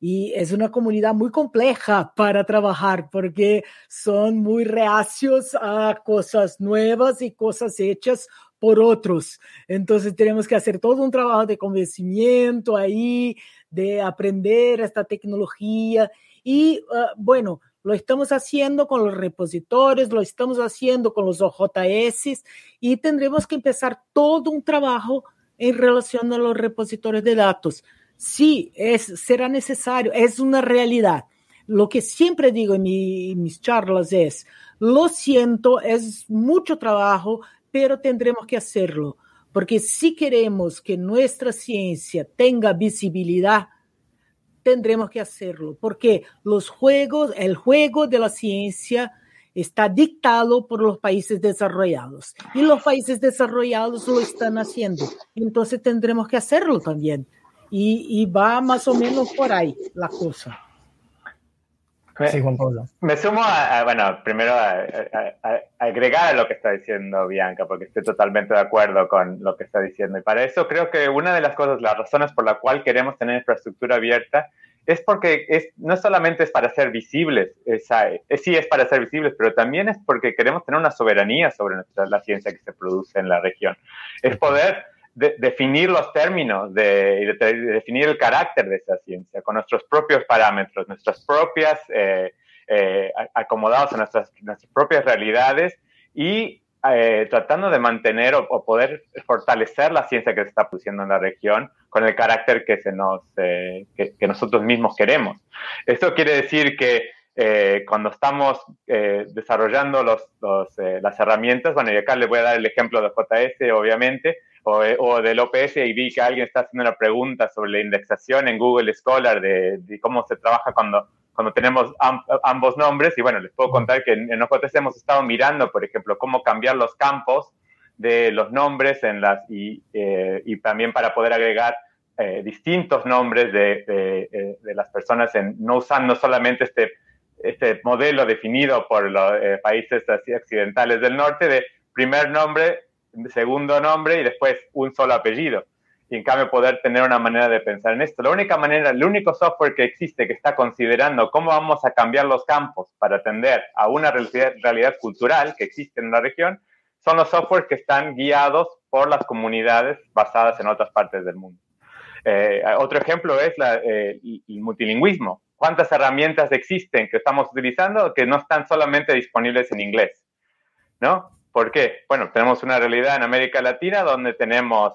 Speaker 2: Y es una comunidad muy compleja para trabajar porque son muy reacios a cosas nuevas y cosas hechas por otros. Entonces tenemos que hacer todo un trabajo de convencimiento ahí, de aprender esta tecnología. Y uh, bueno, lo estamos haciendo con los repositorios, lo estamos haciendo con los OJS y tendremos que empezar todo un trabajo en relación a los repositorios de datos. Sí, es, será necesario, es una realidad. Lo que siempre digo en, mi, en mis charlas es, lo siento, es mucho trabajo, pero tendremos que hacerlo, porque si queremos que nuestra ciencia tenga visibilidad, tendremos que hacerlo, porque los juegos, el juego de la ciencia está dictado por los países desarrollados y los países desarrollados lo están haciendo. Entonces tendremos que hacerlo también. Y, y va más o menos por ahí la cosa.
Speaker 3: Me, sí, Juan Pablo. Me sumo a, bueno, primero a, agregar a lo que está diciendo Bianca, porque estoy totalmente de acuerdo con lo que está diciendo. Y para eso creo que una de las cosas, las razones por la cual queremos tener infraestructura abierta, es porque es, no solamente es para ser visibles, es, sí es para ser visibles, pero también es porque queremos tener una soberanía sobre nuestra, la ciencia que se produce en la región. Es poder definir los términos de, definir el carácter de esa ciencia con nuestros propios parámetros, nuestras propias, eh, eh, acomodados a nuestras, nuestras, propias realidades y eh, tratando de mantener o, poder fortalecer la ciencia que se está produciendo en la región con el carácter que, se nos, que, nosotros mismos queremos. Esto quiere decir que cuando estamos desarrollando los, las herramientas, bueno, y acá les voy a dar el ejemplo de JS, obviamente, o, del OPS y vi que alguien está haciendo una pregunta sobre la indexación en Google Scholar de, cómo se trabaja cuando, cuando tenemos ambos nombres. Y bueno, les puedo contar que en, OJS hemos estado mirando, por ejemplo, cómo cambiar los campos de los nombres en las, y, eh, y también para poder agregar eh, distintos nombres de, de, eh, de, las personas, en, no usando solamente este, este modelo definido por los países así occidentales del norte de primer nombre segundo nombre y después un solo apellido. Y en cambio poder tener una manera de pensar en esto. La única manera, el único software que existe que está considerando cómo vamos a cambiar los campos para atender a una realidad, cultural que existe en la región, son los softwares que están guiados por las comunidades basadas en otras partes del mundo. Eh, otro ejemplo es eh, el multilingüismo. ¿Cuántas herramientas existen que estamos utilizando que no están solamente disponibles en inglés? ¿No? ¿Por qué? Bueno, tenemos una realidad en América Latina donde tenemos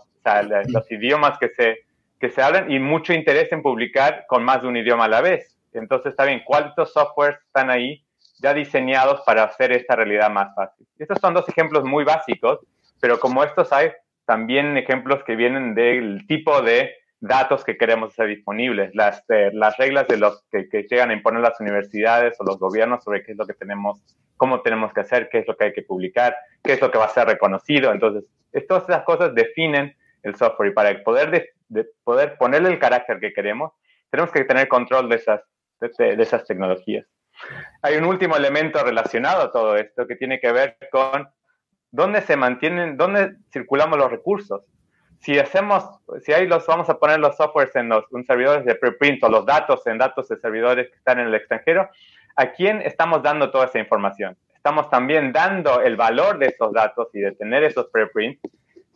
Speaker 3: los idiomas que se, que se hablan y mucho interés en publicar con más de un idioma a la vez. Entonces, está bien, ¿cuántos softwares están ahí ya diseñados para hacer esta realidad más fácil? Estos son dos ejemplos muy básicos, pero como estos hay también ejemplos que vienen del tipo de datos que queremos hacer disponibles, las, eh, las reglas de los que, llegan a imponer las universidades o los gobiernos sobre qué es lo que tenemos, cómo tenemos que hacer, qué es lo que hay que publicar, qué es lo que va a ser reconocido. Entonces, todas esas cosas definen el software y para poder, poder ponerle el carácter que queremos, tenemos que tener control de esas, de, esas tecnologías. Hay un último elemento relacionado a todo esto que tiene que ver con dónde se mantienen, dónde circulamos los recursos. Si hacemos, si ahí los vamos a poner los softwares en los servidores de preprint o los datos en datos de servidores que están en el extranjero, ¿a quién estamos dando toda esa información? Estamos también dando el valor de esos datos y de tener esos preprints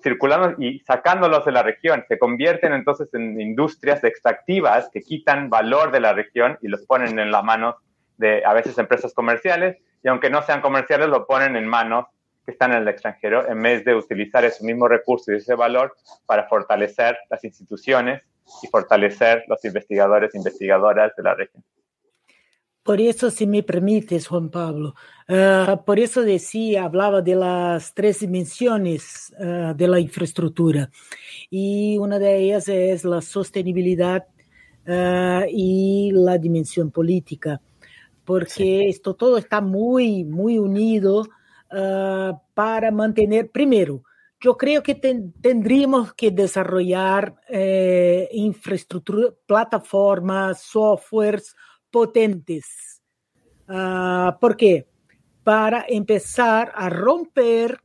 Speaker 3: circulando y sacándolos de la región. Se convierten entonces en industrias extractivas que quitan valor de la región y los ponen en las manos de a veces empresas comerciales y aunque no sean comerciales lo ponen en manos que están en el extranjero en vez de utilizar ese mismo recurso y ese valor para fortalecer las instituciones y fortalecer los investigadores e investigadoras de la región.
Speaker 2: Por eso, si me permites, Juan Pablo, uh, por eso decía, hablaba de las tres dimensiones uh, de la infraestructura y una de ellas es la sostenibilidad uh, y la dimensión política, porque sí. esto todo está muy, muy unido para mantener, primero, yo creo que ten, tendríamos que desarrollar eh, infraestructura, plataformas, softwares, potentes. Uh, ¿Por qué? Para empezar a romper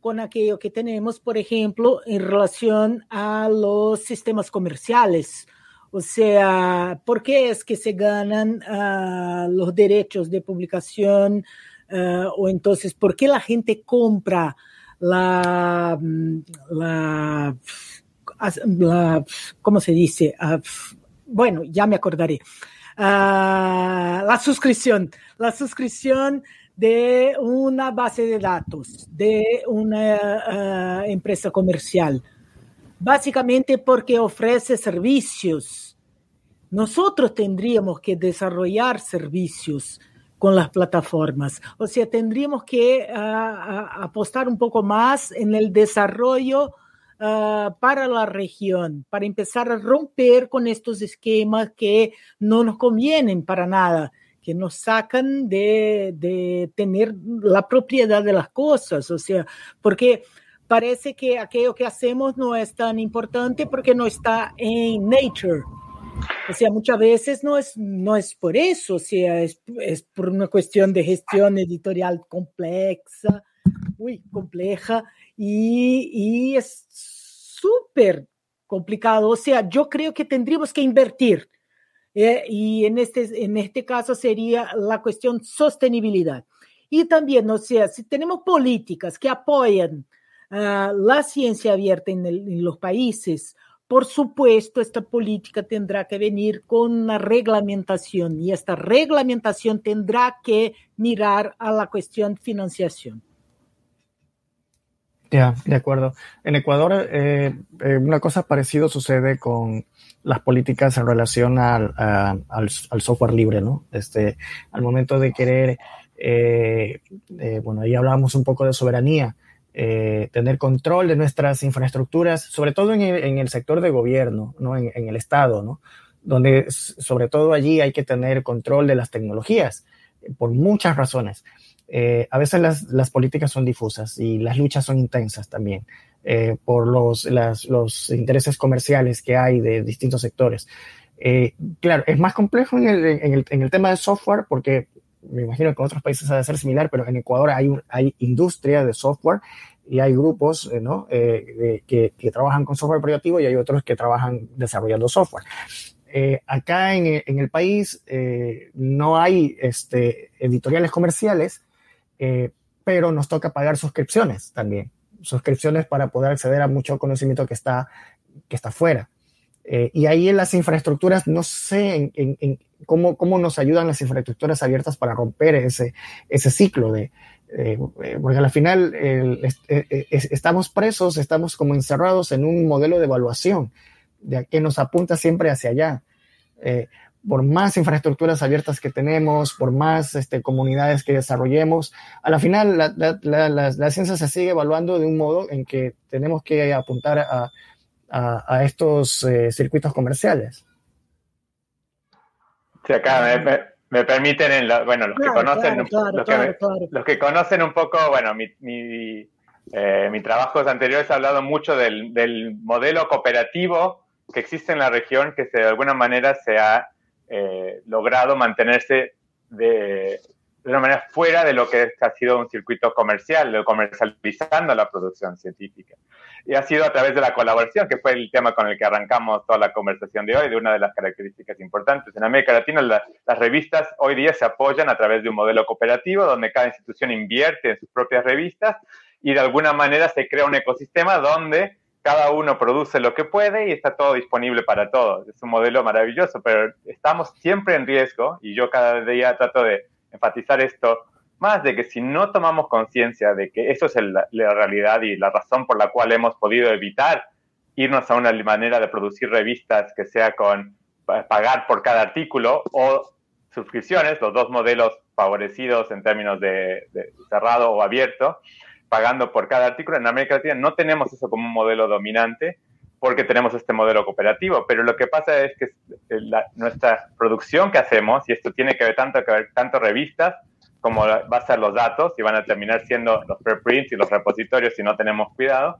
Speaker 2: con aquello que tenemos, por ejemplo, en relación a los sistemas comerciales. O sea, ¿por qué es que se ganan uh, los derechos de publicación? Uh, o entonces, ¿por qué la gente compra la, la, la ¿cómo se dice? bueno, ya me acordaré. Uh, la suscripción, la suscripción de una base de datos, de una uh, empresa comercial. Básicamente porque ofrece servicios. Nosotros tendríamos que desarrollar servicios con las plataformas. O sea, tendríamos que uh, apostar un poco más en el desarrollo uh, para la región, para empezar a romper con estos esquemas que no nos convienen para nada, que nos sacan de, de tener la propiedad de las cosas, o sea, porque parece que aquello que hacemos no es tan importante porque no está en nature. O sea, muchas veces no es, no es por eso, o sea, es, es por una cuestión de gestión editorial compleja, muy compleja, y, es súper complicado. O sea, yo creo que tendríamos que invertir. Eh, y en este, en este caso sería la cuestión sostenibilidad. Y también, o sea, si tenemos políticas que apoyan uh, la ciencia abierta en, los países, por supuesto, esta política tendrá que venir con una reglamentación y esta reglamentación tendrá que mirar a la cuestión financiación.
Speaker 1: Ya, de acuerdo. En Ecuador, eh, eh, una cosa parecida sucede con las políticas en relación al, software libre, ¿no? Este, al momento de querer, eh bueno, ahí hablábamos un poco de soberanía, eh, tener control de nuestras infraestructuras, sobre todo en el, en el sector de gobierno, ¿no? En, en, el Estado, ¿no? Donde sobre todo allí hay que tener control de las tecnologías, por muchas razones eh, a veces las, las, políticas son difusas y las luchas son intensas también eh, por los, las, los, intereses comerciales que hay de distintos sectores. Eh, claro, es más complejo en el, en, el, en el, tema de software porque me imagino que en otros países ha de ser similar, pero en Ecuador hay, un, hay industria de software y hay grupos eh, ¿no? Eh, que, que, trabajan con software privativo y hay otros que trabajan desarrollando software. Eh, acá en, en, el país eh, no hay este, editoriales comerciales, eh, pero nos toca pagar suscripciones también, suscripciones para poder acceder a mucho conocimiento que está, que está fuera. Eh, y ahí en las infraestructuras, no sé en, en, cómo, cómo, nos ayudan las infraestructuras abiertas para romper ese, ese ciclo de, eh, porque al final el, estamos presos, estamos como encerrados en un modelo de evaluación de, que nos apunta siempre hacia allá. Eh, por más infraestructuras abiertas que tenemos, por más este, comunidades que desarrollemos, a la final la, la, la, la, ciencia se sigue evaluando de un modo en que tenemos que apuntar a, a, a estos eh, circuitos comerciales.
Speaker 3: Sí, acá me, me, me permiten, en la, bueno, los, claro, que conocen, claro, claro, los, que, los, que, conocen un poco, bueno, mi, mi Eh, mis trabajos anteriores he hablado mucho del, del, modelo cooperativo que existe en la región, que de alguna manera se ha eh, logrado mantenerse de, de una manera fuera de lo que ha sido un circuito comercial, comercializando la producción científica. Y ha sido a través de la colaboración, que fue el tema con el que arrancamos toda la conversación de hoy, de una de las características importantes. En América Latina las revistas hoy día se apoyan a través de un modelo cooperativo donde cada institución invierte en sus propias revistas y de alguna manera se crea un ecosistema donde cada uno produce lo que puede y está todo disponible para todos. Es un modelo maravilloso, pero estamos siempre en riesgo y yo cada día trato de enfatizar esto, más de que si no tomamos conciencia de que eso es la realidad y la razón por la cual hemos podido evitar irnos a una manera de producir revistas que sea con pagar por cada artículo o suscripciones, los dos modelos favorecidos en términos de, de cerrado o abierto, pagando por cada artículo. En América Latina no tenemos eso como un modelo dominante porque tenemos este modelo cooperativo, pero lo que pasa es que la, nuestra producción que hacemos, y esto tiene que ver tanto que ver tanto revistas como va a ser los datos, y van a terminar siendo los preprints y los repositorios si no tenemos cuidado,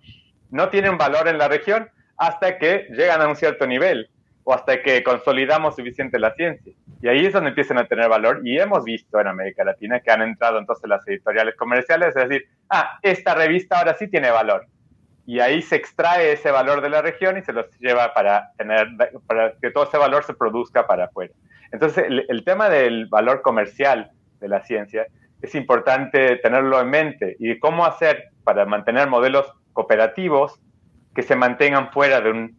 Speaker 3: no tienen valor en la región hasta que llegan a un cierto nivel o hasta que consolidamos suficiente la ciencia. Y ahí es donde empiezan a tener valor y hemos visto en América Latina que han entrado entonces las editoriales comerciales, es decir, ah, esta revista ahora sí tiene valor y ahí se extrae ese valor de la región y se los lleva para tener para que todo ese valor se produzca para afuera. Entonces, el, tema del valor comercial de la ciencia es importante tenerlo en mente y cómo hacer para mantener modelos cooperativos que se mantengan fuera de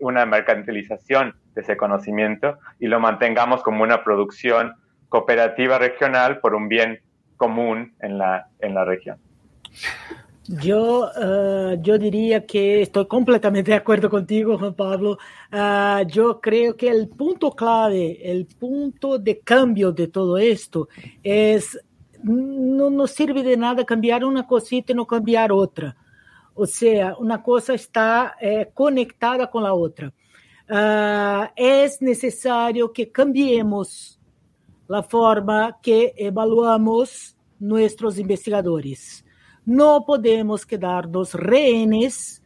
Speaker 3: una, mercantilización de ese conocimiento y lo mantengamos como una producción cooperativa regional por un bien común en la, en la región.
Speaker 2: Yo, uh, yo diría que estoy completamente de acuerdo contigo, Juan Pablo. Uh, yo creo que el punto clave, el punto de cambio de todo esto es, no nos sirve de nada cambiar una cosita y no cambiar otra. O sea, una cosa está eh, conectada con la otra. Es necesario que cambiemos la forma que evaluamos nuestros investigadores no podemos quedarnos rehenes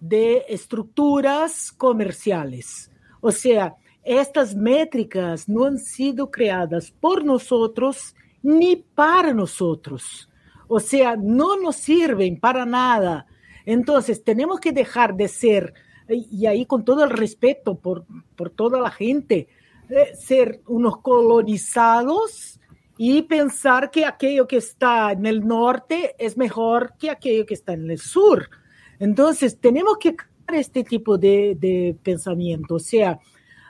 Speaker 2: de estructuras comerciales. O sea, estas métricas no han sido creadas por nosotros ni para nosotros. O sea, no nos sirven para nada. Entonces, tenemos que dejar de ser, y ahí con todo el respeto por, por toda la gente, eh, ser unos colonizados y pensar que aquello que está en el norte es mejor que aquello que está en el sur. Entonces, tenemos que cambiar este tipo de, de pensamiento. O sea,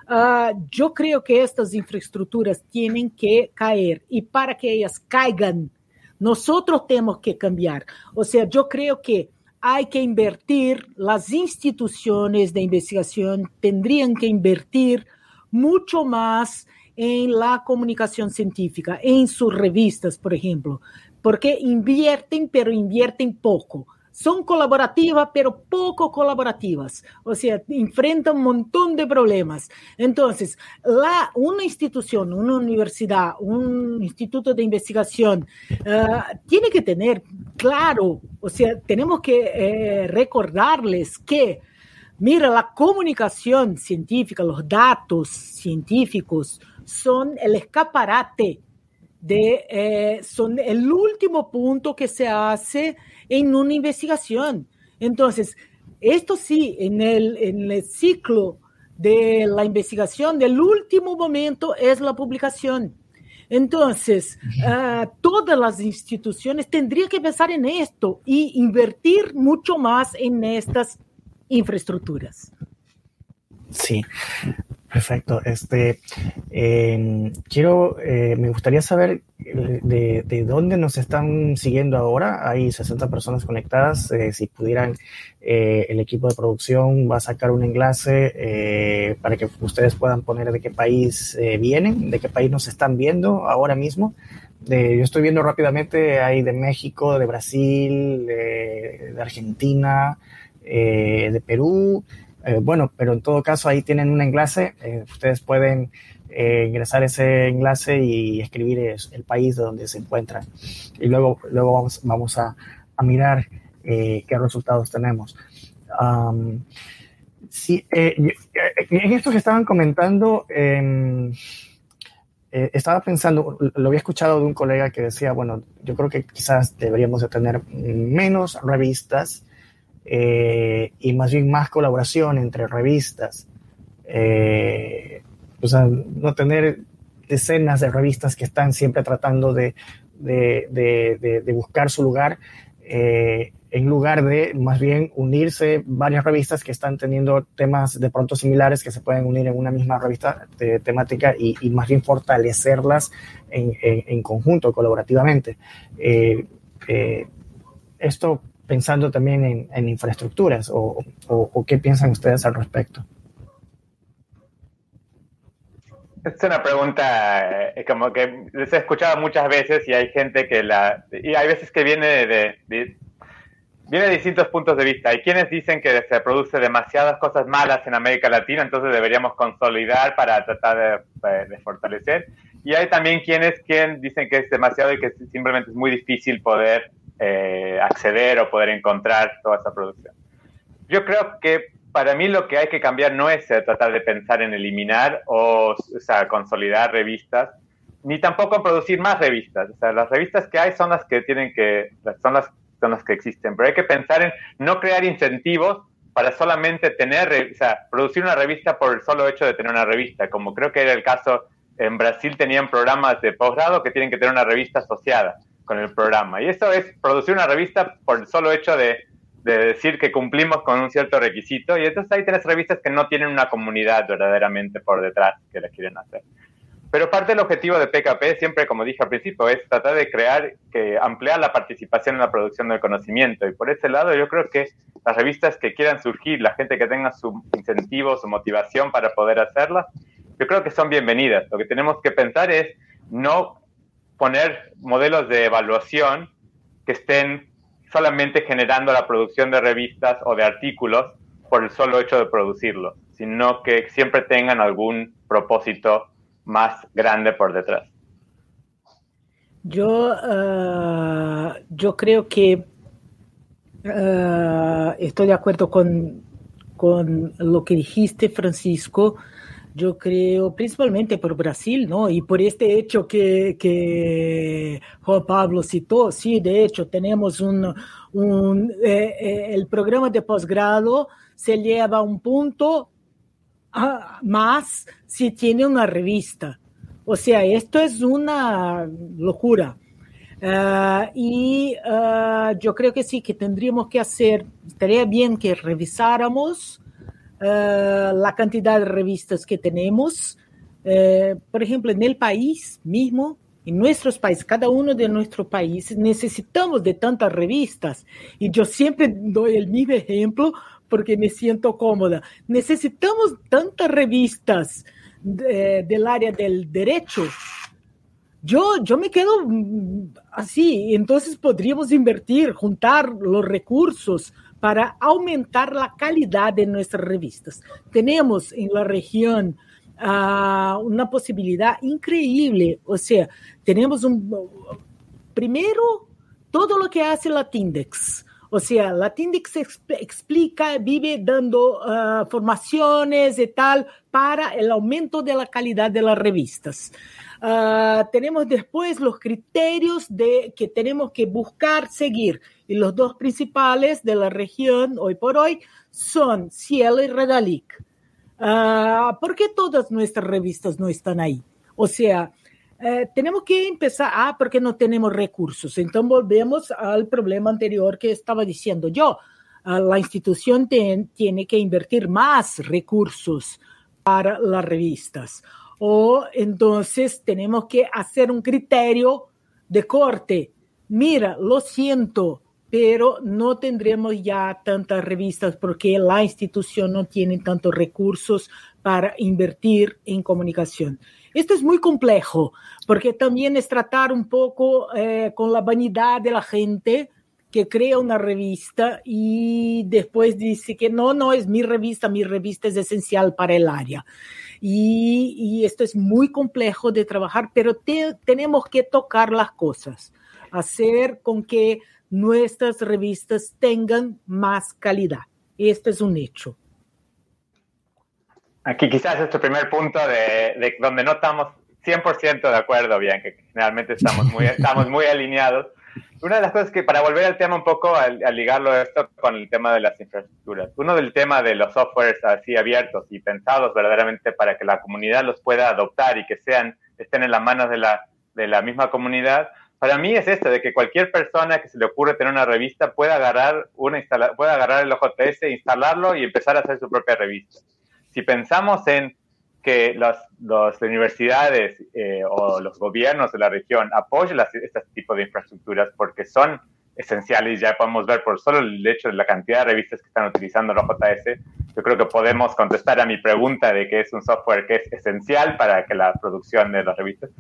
Speaker 2: uh, yo creo que estas infraestructuras tienen que caer y para que ellas caigan, nosotros tenemos que cambiar. O sea, yo creo que hay que invertir, las instituciones de investigación tendrían que invertir mucho más en la comunicación científica, en sus revistas, por ejemplo, porque invierten, pero invierten poco. Son colaborativas, pero poco colaborativas. O sea, enfrentan un montón de problemas. Entonces, la, una institución, una universidad, un instituto de investigación, uh, tiene que tener claro, o sea, tenemos que eh, recordarles que Mira, la comunicación científica, los datos científicos son el escaparate de, eh, son el último punto que se hace en una investigación. Entonces, esto sí, en el, en el ciclo de la investigación, del último momento es la publicación. Entonces, uh, todas las instituciones tendrían que pensar en esto y invertir mucho más en estas infraestructuras.
Speaker 1: Sí, perfecto. Este, em, quiero, eh, me gustaría saber eh, de, dónde nos están siguiendo ahora. Hay 60 personas conectadas. Eh, si pudieran, el equipo de producción va a sacar un enlace para que ustedes puedan poner de qué país vienen, de qué país nos están viendo ahora mismo. yo estoy viendo rápidamente, hay de México, de Brasil, de Argentina, eh, de Perú. Eh, bueno, pero en todo caso ahí tienen un enlace. Eh, ustedes pueden ingresar ese enlace y escribir el país de donde se encuentran. Y luego, luego vamos, vamos a, a mirar qué resultados tenemos. sí, en esto que estaban comentando, em, estaba pensando, lo había escuchado de un colega que decía, bueno, yo creo que quizás deberíamos de tener menos revistas y más bien más colaboración entre revistas. o sea, no tener decenas de revistas que están siempre tratando de, buscar su lugar, eh, en lugar de más bien unirse varias revistas que están teniendo temas de pronto similares que se pueden unir en una misma revista temática y, más bien fortalecerlas en, conjunto, colaborativamente. Eh, eh, esto pensando también en, infraestructuras o qué piensan ustedes al respecto.
Speaker 3: Es una pregunta eh, como que les he escuchado muchas veces y hay gente que la... Y hay veces que viene de, viene de distintos puntos de vista. Hay quienes dicen que se produce demasiadas cosas malas en América Latina, entonces deberíamos consolidar para tratar de, fortalecer. Y hay también quienes, quien dicen que es demasiado y que simplemente es muy difícil poder eh, acceder o poder encontrar toda esa producción. Yo creo que para mí lo que hay que cambiar no es eh, tratar de pensar en eliminar o, sea, consolidar revistas, ni tampoco producir más revistas. O sea, las revistas que hay son las que tienen que, son las, son las que existen, pero hay que pensar en no crear incentivos para solamente tener, o sea, producir una revista por el solo hecho de tener una revista, como creo que era el caso en Brasil tenían programas de posgrado que tienen que tener una revista asociada con el programa. Y eso es producir una revista por el solo hecho de de decir que cumplimos con un cierto requisito y entonces hay tres revistas que no tienen una comunidad verdaderamente por detrás que las quieren hacer. Pero parte del objetivo de PKP, siempre como dije al principio, es tratar de crear, que ampliar la participación en la producción del conocimiento. Y por ese lado yo creo que las revistas que quieran surgir, la gente que tenga su incentivo, su motivación para poder hacerlas, yo creo que son bienvenidas. Lo que tenemos que pensar es no poner modelos de evaluación que estén solamente generando la producción de revistas o de artículos por el solo hecho de producirlos, sino que siempre tengan algún propósito más grande por detrás.
Speaker 2: Yo, ah, yo creo que ah, estoy de acuerdo con, con lo que dijiste, Francisco yo creo, principalmente por Brasil, ¿no? Y por este hecho que, Juan Pablo citó, sí, de hecho, tenemos un, un eh, eh, el programa de posgrado se lleva un punto ah, más si tiene una revista. O sea, esto es una locura. Ah, y ah, yo creo que sí, que tendríamos que hacer, estaría bien que revisáramos eh, la cantidad de revistas que tenemos. Eh, por ejemplo, en el país mismo, en nuestros países, cada uno de nuestros países, necesitamos de tantas revistas. Y yo siempre doy el mismo ejemplo porque me siento cómoda. Necesitamos tantas revistas del área del derecho. Yo, yo me quedo mm, así, entonces podríamos invertir, juntar los recursos para aumentar la calidad de nuestras revistas. Tenemos en la región uh, una posibilidad increíble, o sea, tenemos un, primero, todo lo que hace Latindex. O sea, Latindex explica, vive dando uh, formaciones y tal para el aumento de la calidad de las revistas. Uh, tenemos después los criterios de que tenemos que buscar seguir y los dos principales de la región hoy por hoy son Cielo y Redalic. Uh, ¿Por qué todas nuestras revistas no están ahí? O sea, eh, tenemos que empezar, ah, porque no tenemos recursos. Entonces volvemos al problema anterior que estaba diciendo yo. Uh, la institución tiene que invertir más recursos para las revistas. O entonces tenemos que hacer un criterio de corte. Mira, lo siento, pero no tendremos ya tantas revistas porque la institución no tiene tantos recursos para invertir en comunicación. Esto es muy complejo porque también es tratar un poco eh, con la vanidad de la gente que crea una revista y después dice que no, no es mi revista, mi revista es esencial para el área. Y, esto es muy complejo de trabajar, pero tenemos que tocar las cosas. hacer con que nuestras revistas tengan más calidad. Esto es un hecho.
Speaker 3: Aquí quizás este primer punto de, donde no estamos 100% de acuerdo, bien, que generalmente estamos muy, estamos muy alineados. Una de las cosas que, para volver al tema un poco, al, ligarlo esto con el tema de las infraestructuras, uno del tema de los softwares así abiertos y pensados verdaderamente para que la comunidad los pueda adoptar y que sean, estén en las manos de la, de la misma comunidad, para mí es esto, de que cualquier persona que se le ocurre tener una revista pueda agarrar, una pueda agarrar el OJS, instalarlo y empezar a hacer su propia revista. Si pensamos en que las, universidades eh, o los gobiernos de la región apoyen este tipo de infraestructuras porque son esenciales, ya podemos ver por solo el hecho de la cantidad de revistas que están utilizando el OJS, yo creo que podemos contestar a mi pregunta de que es un software que es esencial para que la producción de las revistas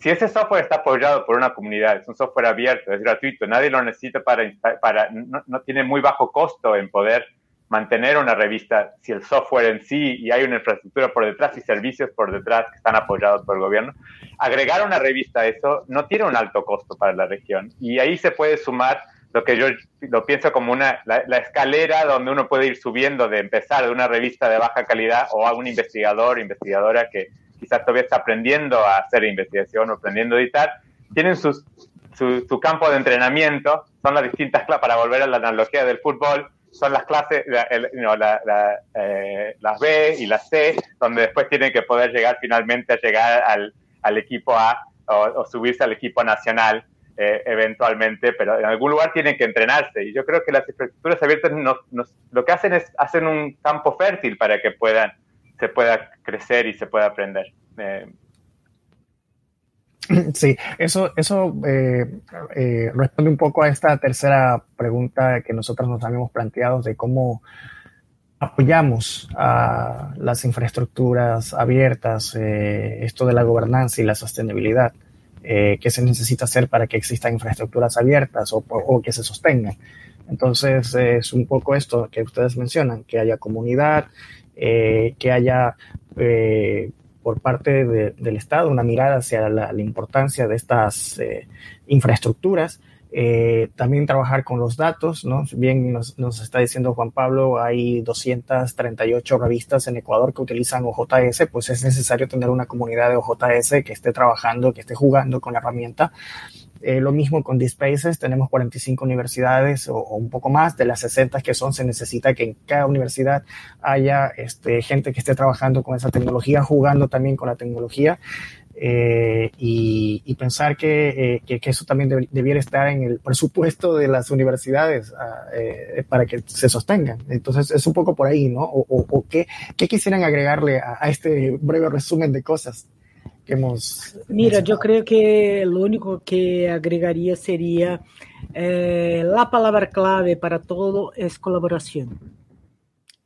Speaker 3: si ese software está apoyado por una comunidad, es un software abierto, es gratuito, nadie lo necesita para, para no, tiene muy bajo costo en poder mantener una revista, si el software en sí y hay una infraestructura por detrás y servicios por detrás que están apoyados por el gobierno, agregar una revista a eso no tiene un alto costo para la región. Y ahí se puede sumar lo que yo lo pienso como una, la, la escalera donde uno puede ir subiendo de empezar de una revista de baja calidad o a un investigador, investigadora que quizás todavía está aprendiendo a hacer investigación o aprendiendo a editar, tienen sus, su, campo de entrenamiento, son las distintas clases, para volver a la analogía del fútbol, son las clases, eh, las B y las C, donde después tienen que poder llegar finalmente a llegar al, al equipo A o, subirse al equipo nacional eh, eventualmente, pero en algún lugar tienen que entrenarse. Y yo creo que las infraestructuras abiertas lo que hacen es hacen un campo fértil para que puedan se pueda crecer y se pueda aprender. Eh,
Speaker 1: sí, eso, eso eh, eh, responde un poco a esta tercera pregunta que nosotros nos habíamos planteado de cómo apoyamos a las infraestructuras abiertas, esto de la gobernanza y la sostenibilidad. qué se necesita hacer para que existan infraestructuras abiertas o, o que se sostengan. Entonces, es un poco esto que ustedes mencionan, que haya comunidad, eh, que haya eh, por parte del Estado una mirada hacia la, importancia de estas eh, infraestructuras. también trabajar con los datos, ¿no? Bien nos, nos, está diciendo Juan Pablo, hay 238 revistas en Ecuador que utilizan OJS, pues es necesario tener una comunidad de OJS que esté trabajando, que esté jugando con la herramienta eh, lo mismo con DSpaces, tenemos 45 universidades o, un poco más, de las 60 que son, se necesita que en cada universidad haya este, gente que esté trabajando con esa tecnología, jugando también con la tecnología. Eh, y, pensar que, eh, eso también debiera estar en el presupuesto de las universidades ah, para que se sostengan. Entonces es un poco por ahí, ¿no? O, qué, quisieran agregarle a, a, este breve resumen de cosas.
Speaker 2: Mira, yo creo que lo único que agregaría sería eh, la palabra clave para todo es colaboración.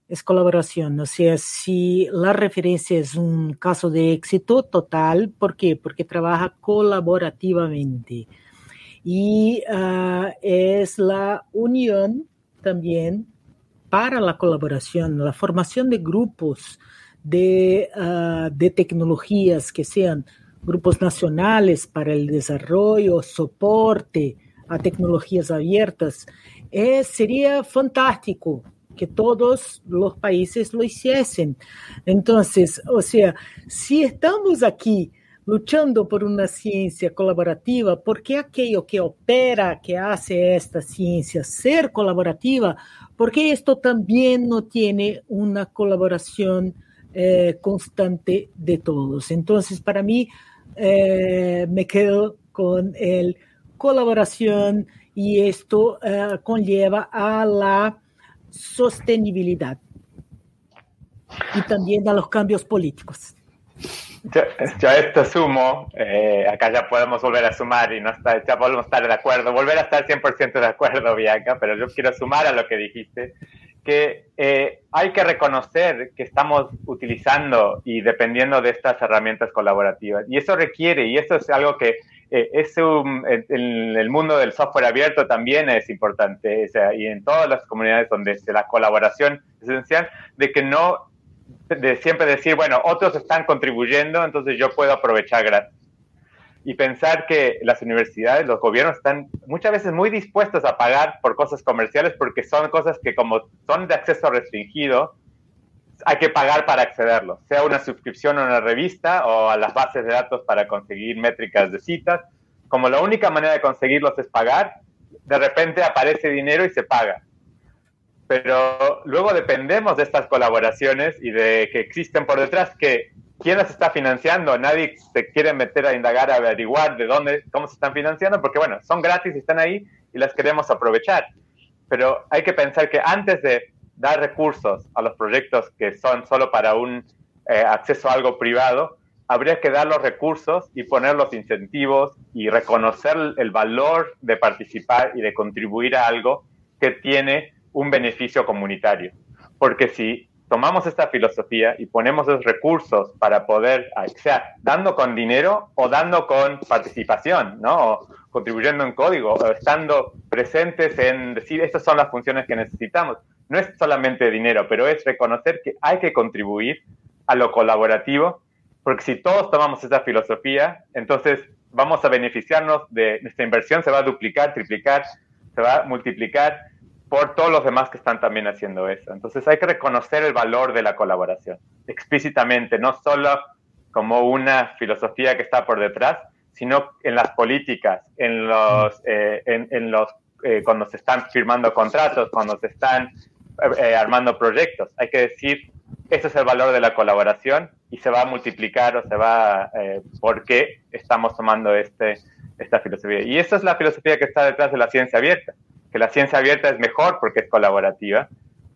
Speaker 2: Es colaboración, o sea, si la referencia es un caso de éxito total, ¿por qué? Porque trabaja colaborativamente. Y ah, es la unión también para la colaboración, la formación de grupos, de, uh, de tecnologías que sean grupos nacionales para el desarrollo, soporte a tecnologías abiertas, eh, sería fantástico que todos los países lo hiciesen. Entonces, o sea, si estamos aquí luchando por una ciencia colaborativa, ¿por qué aquello que opera, que hace esta ciencia ser colaborativa? Porque esto también no tiene una colaboración eh, constante de todos. Entonces, para mí, eh, me quedo con el colaboración y esto eh, conlleva a la sostenibilidad y también a los cambios políticos.
Speaker 3: Yo, esto sumo, acá ya podemos volver a sumar y no está, ya podemos estar de acuerdo, volver a estar 100% de acuerdo, Bianca, pero yo quiero sumar a lo que dijiste que eh, hay que reconocer que estamos utilizando y dependiendo de estas herramientas colaborativas. Y eso requiere, y eso es algo que eh, es un, en el mundo del software abierto también es importante, y en todas las comunidades donde la colaboración es esencial, de que no, de siempre decir, bueno, otros están contribuyendo, entonces yo puedo aprovechar gratis. Y pensar que las universidades, los gobiernos están muchas veces muy dispuestos a pagar por cosas comerciales porque son cosas que como son de acceso restringido, hay que pagar para accederlos, sea una suscripción a una revista o a las bases de datos para conseguir métricas de citas. Como la única manera de conseguirlos es pagar, de repente aparece dinero y se paga. Pero luego dependemos de estas colaboraciones y de que existen por detrás que quién las está financiando, nadie se quiere meter a indagar, a averiguar de dónde, cómo se están financiando, porque bueno, son gratis y están ahí y las queremos aprovechar. Pero hay que pensar que antes de dar recursos a los proyectos que son solo para un eh, acceso a algo privado, habría que dar los recursos y poner los incentivos y reconocer el valor de participar y de contribuir a algo que tiene un beneficio comunitario. Porque si tomamos esta filosofía y ponemos los recursos para poder, o sea, dando con dinero o dando con participación, ¿no? O contribuyendo en código, o estando presentes en decir, estas son las funciones que necesitamos. No es solamente dinero, pero es reconocer que hay que contribuir a lo colaborativo, porque si todos tomamos esa filosofía, entonces vamos a beneficiarnos de nuestra inversión, se va a duplicar, triplicar, se va a multiplicar por todos los demás que están también haciendo eso. Entonces hay que reconocer el valor de la colaboración explícitamente, no solo como una filosofía que está por detrás, sino en las políticas, en los, eh, en, los eh, cuando se están firmando contratos, cuando se están eh, armando proyectos. Hay que decir, ese es el valor de la colaboración y se va a multiplicar o se va eh, porque estamos tomando este, esta filosofía. Y esa es la filosofía que está detrás de la ciencia abierta que la ciencia abierta es mejor porque es colaborativa.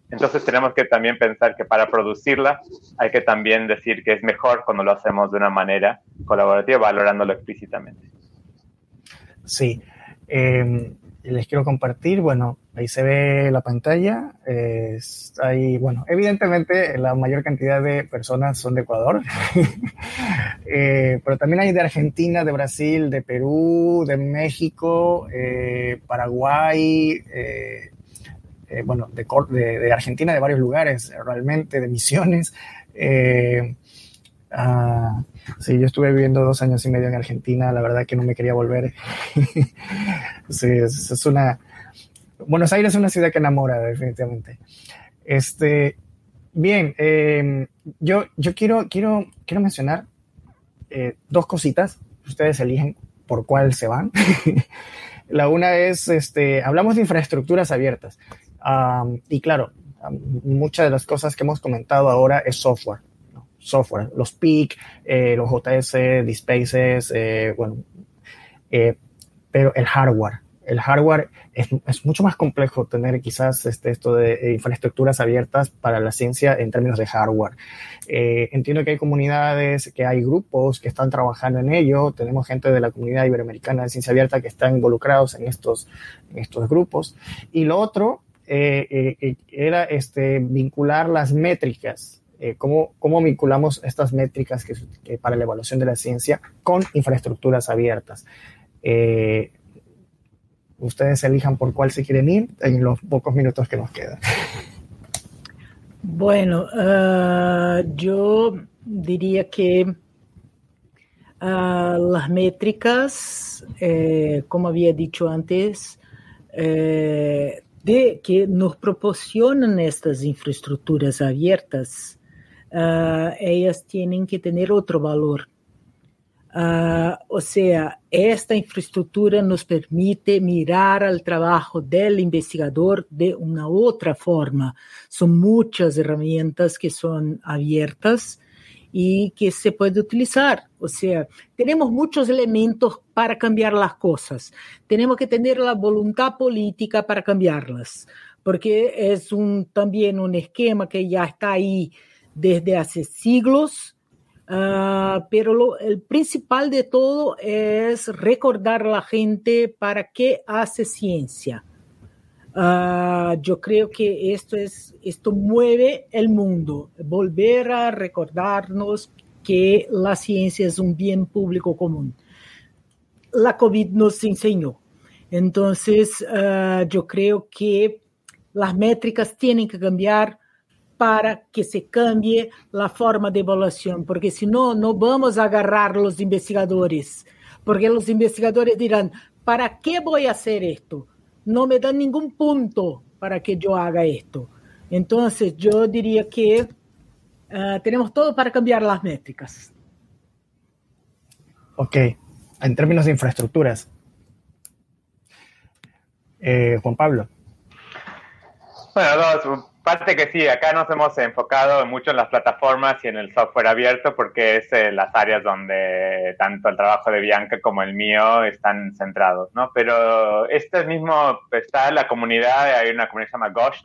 Speaker 3: Entonces tenemos que también pensar que para producirla hay que también decir que es mejor cuando lo hacemos de una manera colaborativa, valorándolo explícitamente.
Speaker 1: Sí. Em, les quiero compartir, bueno, ahí se ve la pantalla. ahí, bueno, evidentemente la mayor cantidad de personas son de Ecuador, eh, pero también hay de Argentina, de Brasil, de Perú, de México, eh, Paraguay, eh, bueno, de, de, Argentina, de varios lugares, realmente, de misiones. Ah, sí, yo estuve viviendo dos años y medio en Argentina, la verdad que no me quería volver. sí, es, una... Buenos Aires es una ciudad que enamora, definitivamente. Este, bien, em, yo, yo quiero, quiero, quiero mencionar eh, dos cositas. Ustedes eligen por cuál se van. la una es, este, hablamos de infraestructuras abiertas. y claro, muchas de las cosas que hemos comentado ahora es software software, los PIC, eh, los JS, DSpaces, eh, bueno, pero el hardware. El hardware es, es, mucho más complejo tener quizás este, esto de infraestructuras abiertas para la ciencia en términos de hardware. entiendo que hay comunidades, que hay grupos que están trabajando en ello. Tenemos gente de la comunidad iberoamericana de ciencia abierta que están involucrados en estos, en estos grupos. Y lo otro era este, vincular las métricas eh, cómo, cómo, vinculamos estas métricas que, para la evaluación de la ciencia con infraestructuras abiertas. Eh, ustedes elijan por cuál se quieren ir en los pocos minutos que nos quedan.
Speaker 2: Bueno, ah, yo diría que ah, las métricas, eh, como había dicho antes, de que nos proporcionan estas infraestructuras abiertas, uh, ellas tienen que tener otro valor. Uh, o sea, esta infraestructura nos permite mirar al trabajo del investigador de una otra forma. Son muchas herramientas que son abiertas y que se puede utilizar. O sea, tenemos muchos elementos para cambiar las cosas. Tenemos que tener la voluntad política para cambiarlas, porque es un, también un esquema que ya está ahí desde hace siglos, uh, pero lo, el principal de todo es recordar a la gente para qué hace ciencia. Uh, yo creo que esto, es, esto mueve el mundo, volver a recordarnos que la ciencia es un bien público común. La COVID nos enseñó. Entonces, uh, yo creo que las métricas tienen que cambiar, para que se cambie la forma de evaluación, porque senão não vamos agarrar os investigadores, porque los investigadores dirán, ¿para qué voy a hacer esto? No me dan ningún punto para que yo haga esto. Entonces, yo diría que uh, tenemos todo para cambiar las métricas.
Speaker 1: Ok, en términos de infraestructuras. Eh, Juan Pablo.
Speaker 3: Bueno. Parte que sí, acá nos hemos enfocado mucho en las plataformas y en el software abierto porque es eh, las áreas donde tanto el trabajo de Bianca como el mío están centrados, ¿no? Pero este mismo está la comunidad, hay una comunidad que se llama GOSH,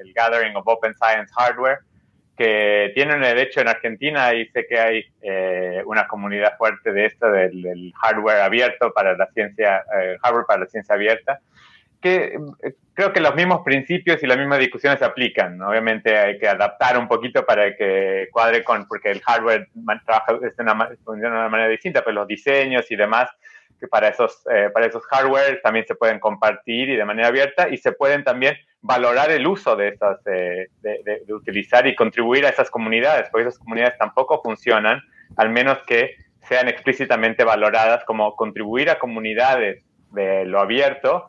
Speaker 3: el Gathering of Open Science Hardware, que tienen de hecho en Argentina y sé que hay eh, una comunidad fuerte de esto del, hardware abierto para la ciencia, eh, hardware para la ciencia abierta que eh, creo que los mismos principios y las mismas discusiones se aplican. Obviamente hay que adaptar un poquito para que cuadre con, porque el hardware trabaja de una, de una manera distinta, pero los diseños y demás, que para esos, eh, para esos hardware también se pueden compartir y de manera abierta y se pueden también valorar el uso de esas, eh, de, de, utilizar y contribuir a esas comunidades, porque esas comunidades tampoco funcionan, al menos que sean explícitamente valoradas como contribuir a comunidades de lo abierto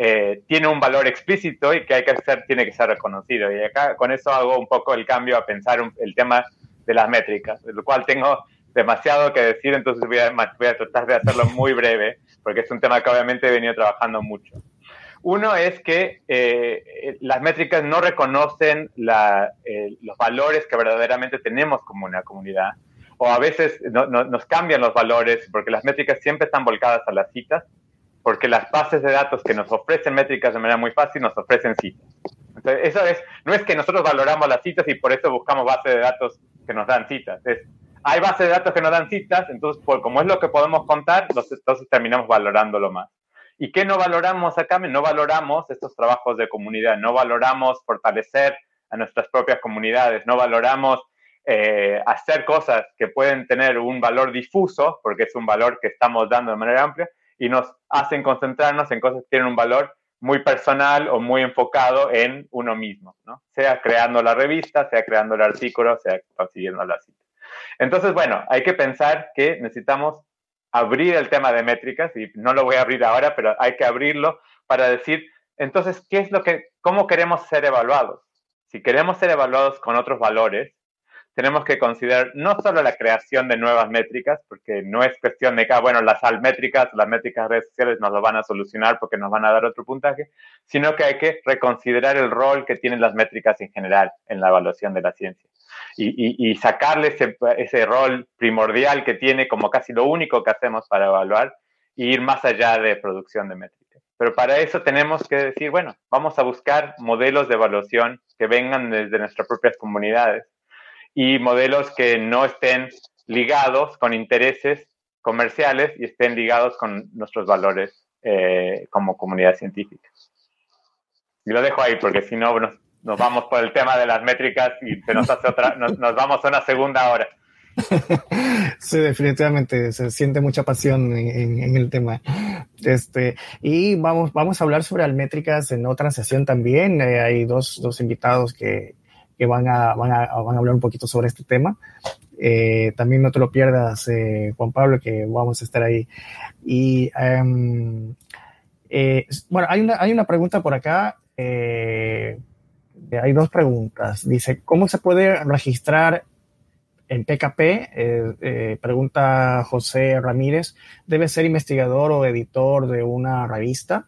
Speaker 3: eh, tiene un valor explícito y que hay que hacer, tiene que ser reconocido. Y acá con eso hago un poco el cambio a pensar el tema de las métricas, de lo cual tengo demasiado que decir, entonces voy a, tratar de hacerlo muy breve, porque es un tema que obviamente he venido trabajando mucho. Uno es que eh, las métricas no reconocen eh, los valores que verdaderamente tenemos como una comunidad, o a veces nos cambian los valores, porque las métricas siempre están volcadas a las citas, porque las bases de datos que nos ofrecen métricas de manera muy fácil nos ofrecen citas. Entonces, eso es, no es que nosotros valoramos las citas y por eso buscamos bases de datos que nos dan citas. Es, hay bases de datos que nos dan citas, entonces, por, como es lo que podemos contar, entonces terminamos valorándolo más. ¿Y qué no valoramos acá? No valoramos estos trabajos de comunidad, no valoramos fortalecer a nuestras propias comunidades, no valoramos eh, hacer cosas que pueden tener un valor difuso, porque es un valor que estamos dando de manera amplia, y nos hacen concentrarnos en cosas que tienen un valor muy personal o muy enfocado en uno mismo, ¿no? Sea creando la revista, sea creando el artículo, sea consiguiendo la cita. Entonces, bueno, hay que pensar que necesitamos abrir el tema de métricas y no lo voy a abrir ahora, pero hay que abrirlo para decir, entonces, ¿qué es lo que, cómo queremos ser evaluados? Si queremos ser evaluados con otros valores, tenemos que considerar no solo la creación de nuevas métricas, porque no es cuestión de que, ah, bueno, las métricas, las métricas de redes sociales nos lo van a solucionar porque nos van a dar otro puntaje, sino que hay que reconsiderar el rol que tienen las métricas en general en la evaluación de la ciencia y, sacarle ese, ese rol primordial que tiene como casi lo único que hacemos para evaluar e ir más allá de producción de métricas. Pero para eso tenemos que decir, bueno, vamos a buscar modelos de evaluación que vengan desde nuestras propias comunidades y modelos que no estén ligados con intereses comerciales y estén ligados con nuestros valores eh, como comunidad científica. Y lo dejo ahí porque si no nos, vamos por el tema de las métricas y se nos hace otra, nos, vamos a una segunda hora.
Speaker 1: Sí, definitivamente se siente mucha pasión en, el tema. Este, y vamos, vamos a hablar sobre las métricas en otra sesión también. Eh, hay dos, dos invitados que, que van a, van a, van a hablar un poquito sobre este tema. Eh, también no te lo pierdas, eh, Juan Pablo, que vamos a estar ahí. Y em, eh, bueno, hay una, hay una pregunta por acá. hay dos preguntas. Dice, ¿cómo se puede registrar en PKP? pregunta José Ramírez. ¿Debe ser investigador o editor de una revista?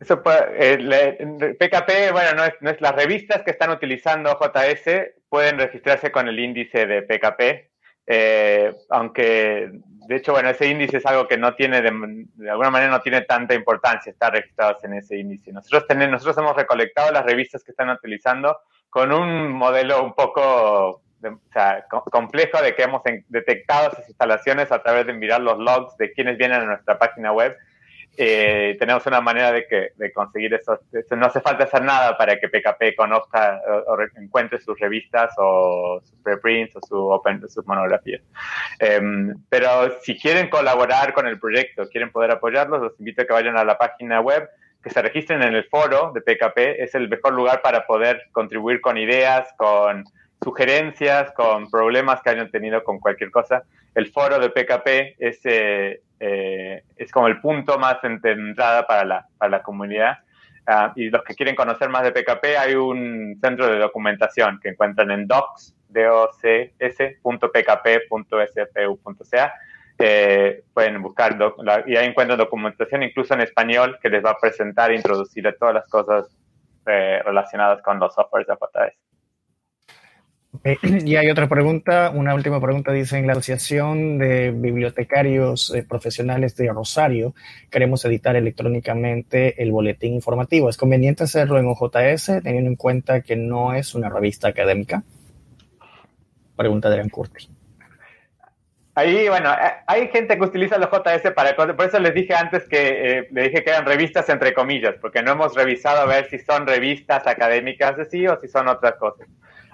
Speaker 3: Eso eh, PKP, bueno, no es, no es, las revistas que están utilizando JS pueden registrarse con el índice de PKP, eh, aunque de hecho, bueno, ese índice es algo que no tiene, de, alguna manera no tiene tanta importancia estar registrados en ese índice. Nosotros, tenemos, nosotros hemos recolectado las revistas que están utilizando con un modelo un poco complejo de que hemos detectado esas instalaciones a través de mirar los logs de quienes vienen a nuestra página web eh, tenemos una manera de, que, de conseguir eso. No hace falta hacer nada para que PKP conozca o, encuentre sus revistas o sus preprints o su open, sus monografías. Em, pero si quieren colaborar con el proyecto, quieren poder apoyarlos, los invito a que vayan a la página web, que se registren en el foro de PKP. Es el mejor lugar para poder contribuir con ideas, con sugerencias, con problemas que hayan tenido con cualquier cosa, el foro de PKP es, eh, eh, es como el punto más de entrada para la, para la comunidad. Ah, y los que quieren conocer más de PKP, hay un centro de documentación que encuentran en docs, docs.pkp.spu.ca. Eh, pueden buscar y ahí encuentran documentación incluso en español que les va a presentar e introducir todas las cosas relacionadas con los softwares de JS.
Speaker 1: Y hay otra pregunta, una última pregunta, dice, en la Asociación de Bibliotecarios eh, Profesionales de Rosario, queremos editar electrónicamente el boletín informativo. ¿Es conveniente hacerlo en OJS, teniendo en cuenta que no es una revista académica? Pregunta de Adrián Curti.
Speaker 3: Ahí, bueno, eh, hay gente que utiliza los JS para cosas, por eso les dije antes que eh, le dije que eran revistas entre comillas, porque no hemos revisado a ver si son revistas académicas de sí o si son otras cosas.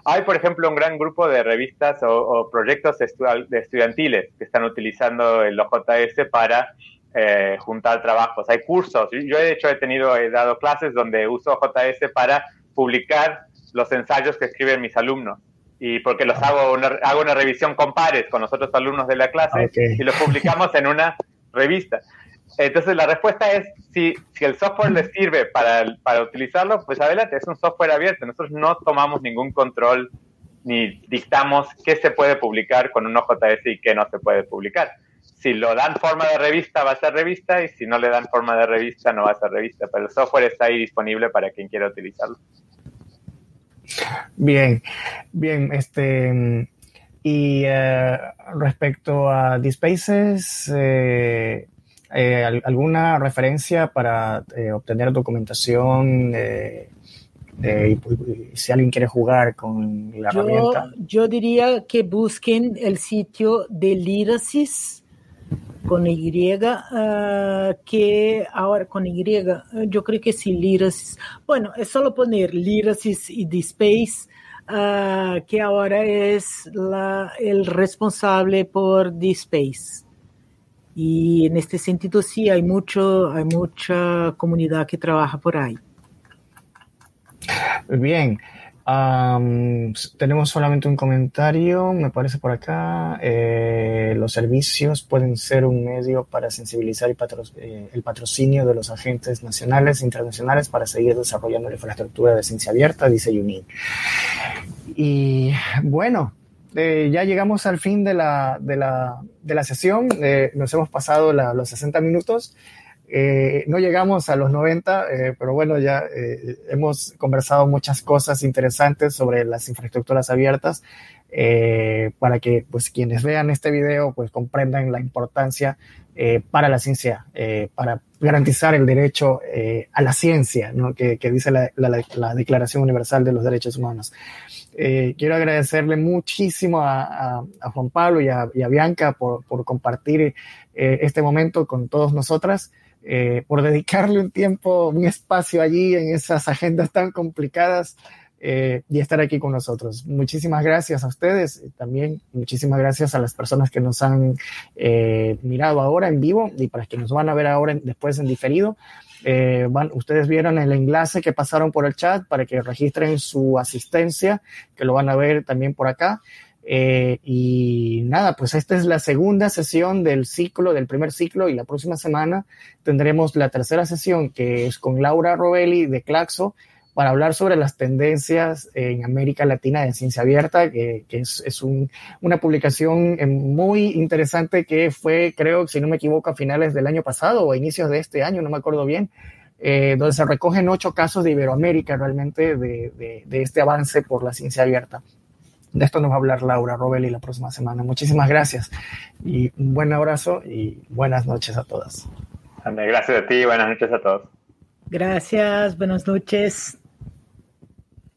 Speaker 3: Hay, por ejemplo, un gran grupo de revistas o, proyectos de estudiantiles que están utilizando el OJS para eh, juntar trabajos. Hay cursos. Yo, de hecho, he tenido, he dado clases donde uso OJS para publicar los ensayos que escriben mis alumnos. Y porque los hago una, hago una revisión con pares con los otros alumnos de la clase y los publicamos en una revista. Entonces la respuesta es, si, si el software le sirve para, para utilizarlo, pues adelante, es un software abierto. Nosotros no tomamos ningún control ni dictamos qué se puede publicar con un OJS y qué no se puede publicar. Si lo dan forma de revista, va a ser revista, y si no le dan forma de revista, no va a ser revista. Pero el software está ahí disponible para quien quiera utilizarlo.
Speaker 1: Bien, bien, este... Y eh, respecto a DSpaces, eh, eh, ¿Alguna referencia para eh, obtener documentación? Eh, si alguien quiere jugar con la herramienta.
Speaker 2: Yo diría que busquen el sitio de Lirasis con Y, ah, que ahora con Y, yo creo que sí, Lirasis. Bueno, es solo poner Lirasis y DSpace, uh, que ahora es la, el responsable por DSpace. Y en este sentido sí hay mucho, hay mucha comunidad que trabaja por ahí.
Speaker 1: Bien. tenemos solamente un comentario, me parece por acá. Eh, los servicios pueden ser un medio para sensibilizar eh, el, patrocinio de los agentes nacionales e internacionales para seguir desarrollando la infraestructura de ciencia abierta, dice Yunin. Y bueno, eh, ya llegamos al fin de la, de la, de la sesión. Eh, nos hemos pasado los 60 minutos. Eh, no llegamos a los 90, pero bueno, ya hemos conversado muchas cosas interesantes sobre las infraestructuras abiertas para que pues, quienes vean este video pues, comprendan la importancia para la ciencia, para garantizar el derecho a la ciencia, ¿no? que, que dice la, la, la Declaración Universal de los Derechos Humanos. Eh, quiero agradecerle muchísimo a, Juan Pablo y a, Bianca por, compartir eh, este momento con todos nosotras, eh, por dedicarle un tiempo, un espacio allí en esas agendas tan complicadas y estar aquí con nosotros. Muchísimas gracias a ustedes, también muchísimas gracias a las personas que nos han mirado ahora en vivo y para que nos van a ver ahora después en diferido. Eh, ustedes vieron el enlace que pasaron por el chat para que registren su asistencia, que lo van a ver también por acá. Eh, y nada, pues esta es la segunda sesión del ciclo, del primer ciclo, y la próxima semana tendremos la tercera sesión, que es con Laura Robelli de Claxo, para hablar sobre las tendencias en América Latina de ciencia abierta, que, es, es un, una publicación eh, muy interesante que fue, creo, si no me equivoco, a finales del año pasado o a inicios de este año, no me acuerdo bien, eh, donde se recogen ocho casos de Iberoamérica realmente de, de, de, este avance por la ciencia abierta. De esto nos va a hablar Laura Robelli la próxima semana. Muchísimas gracias y un buen abrazo y buenas noches a todas.
Speaker 3: Gracias a ti y buenas noches a todos.
Speaker 2: Gracias, buenas noches.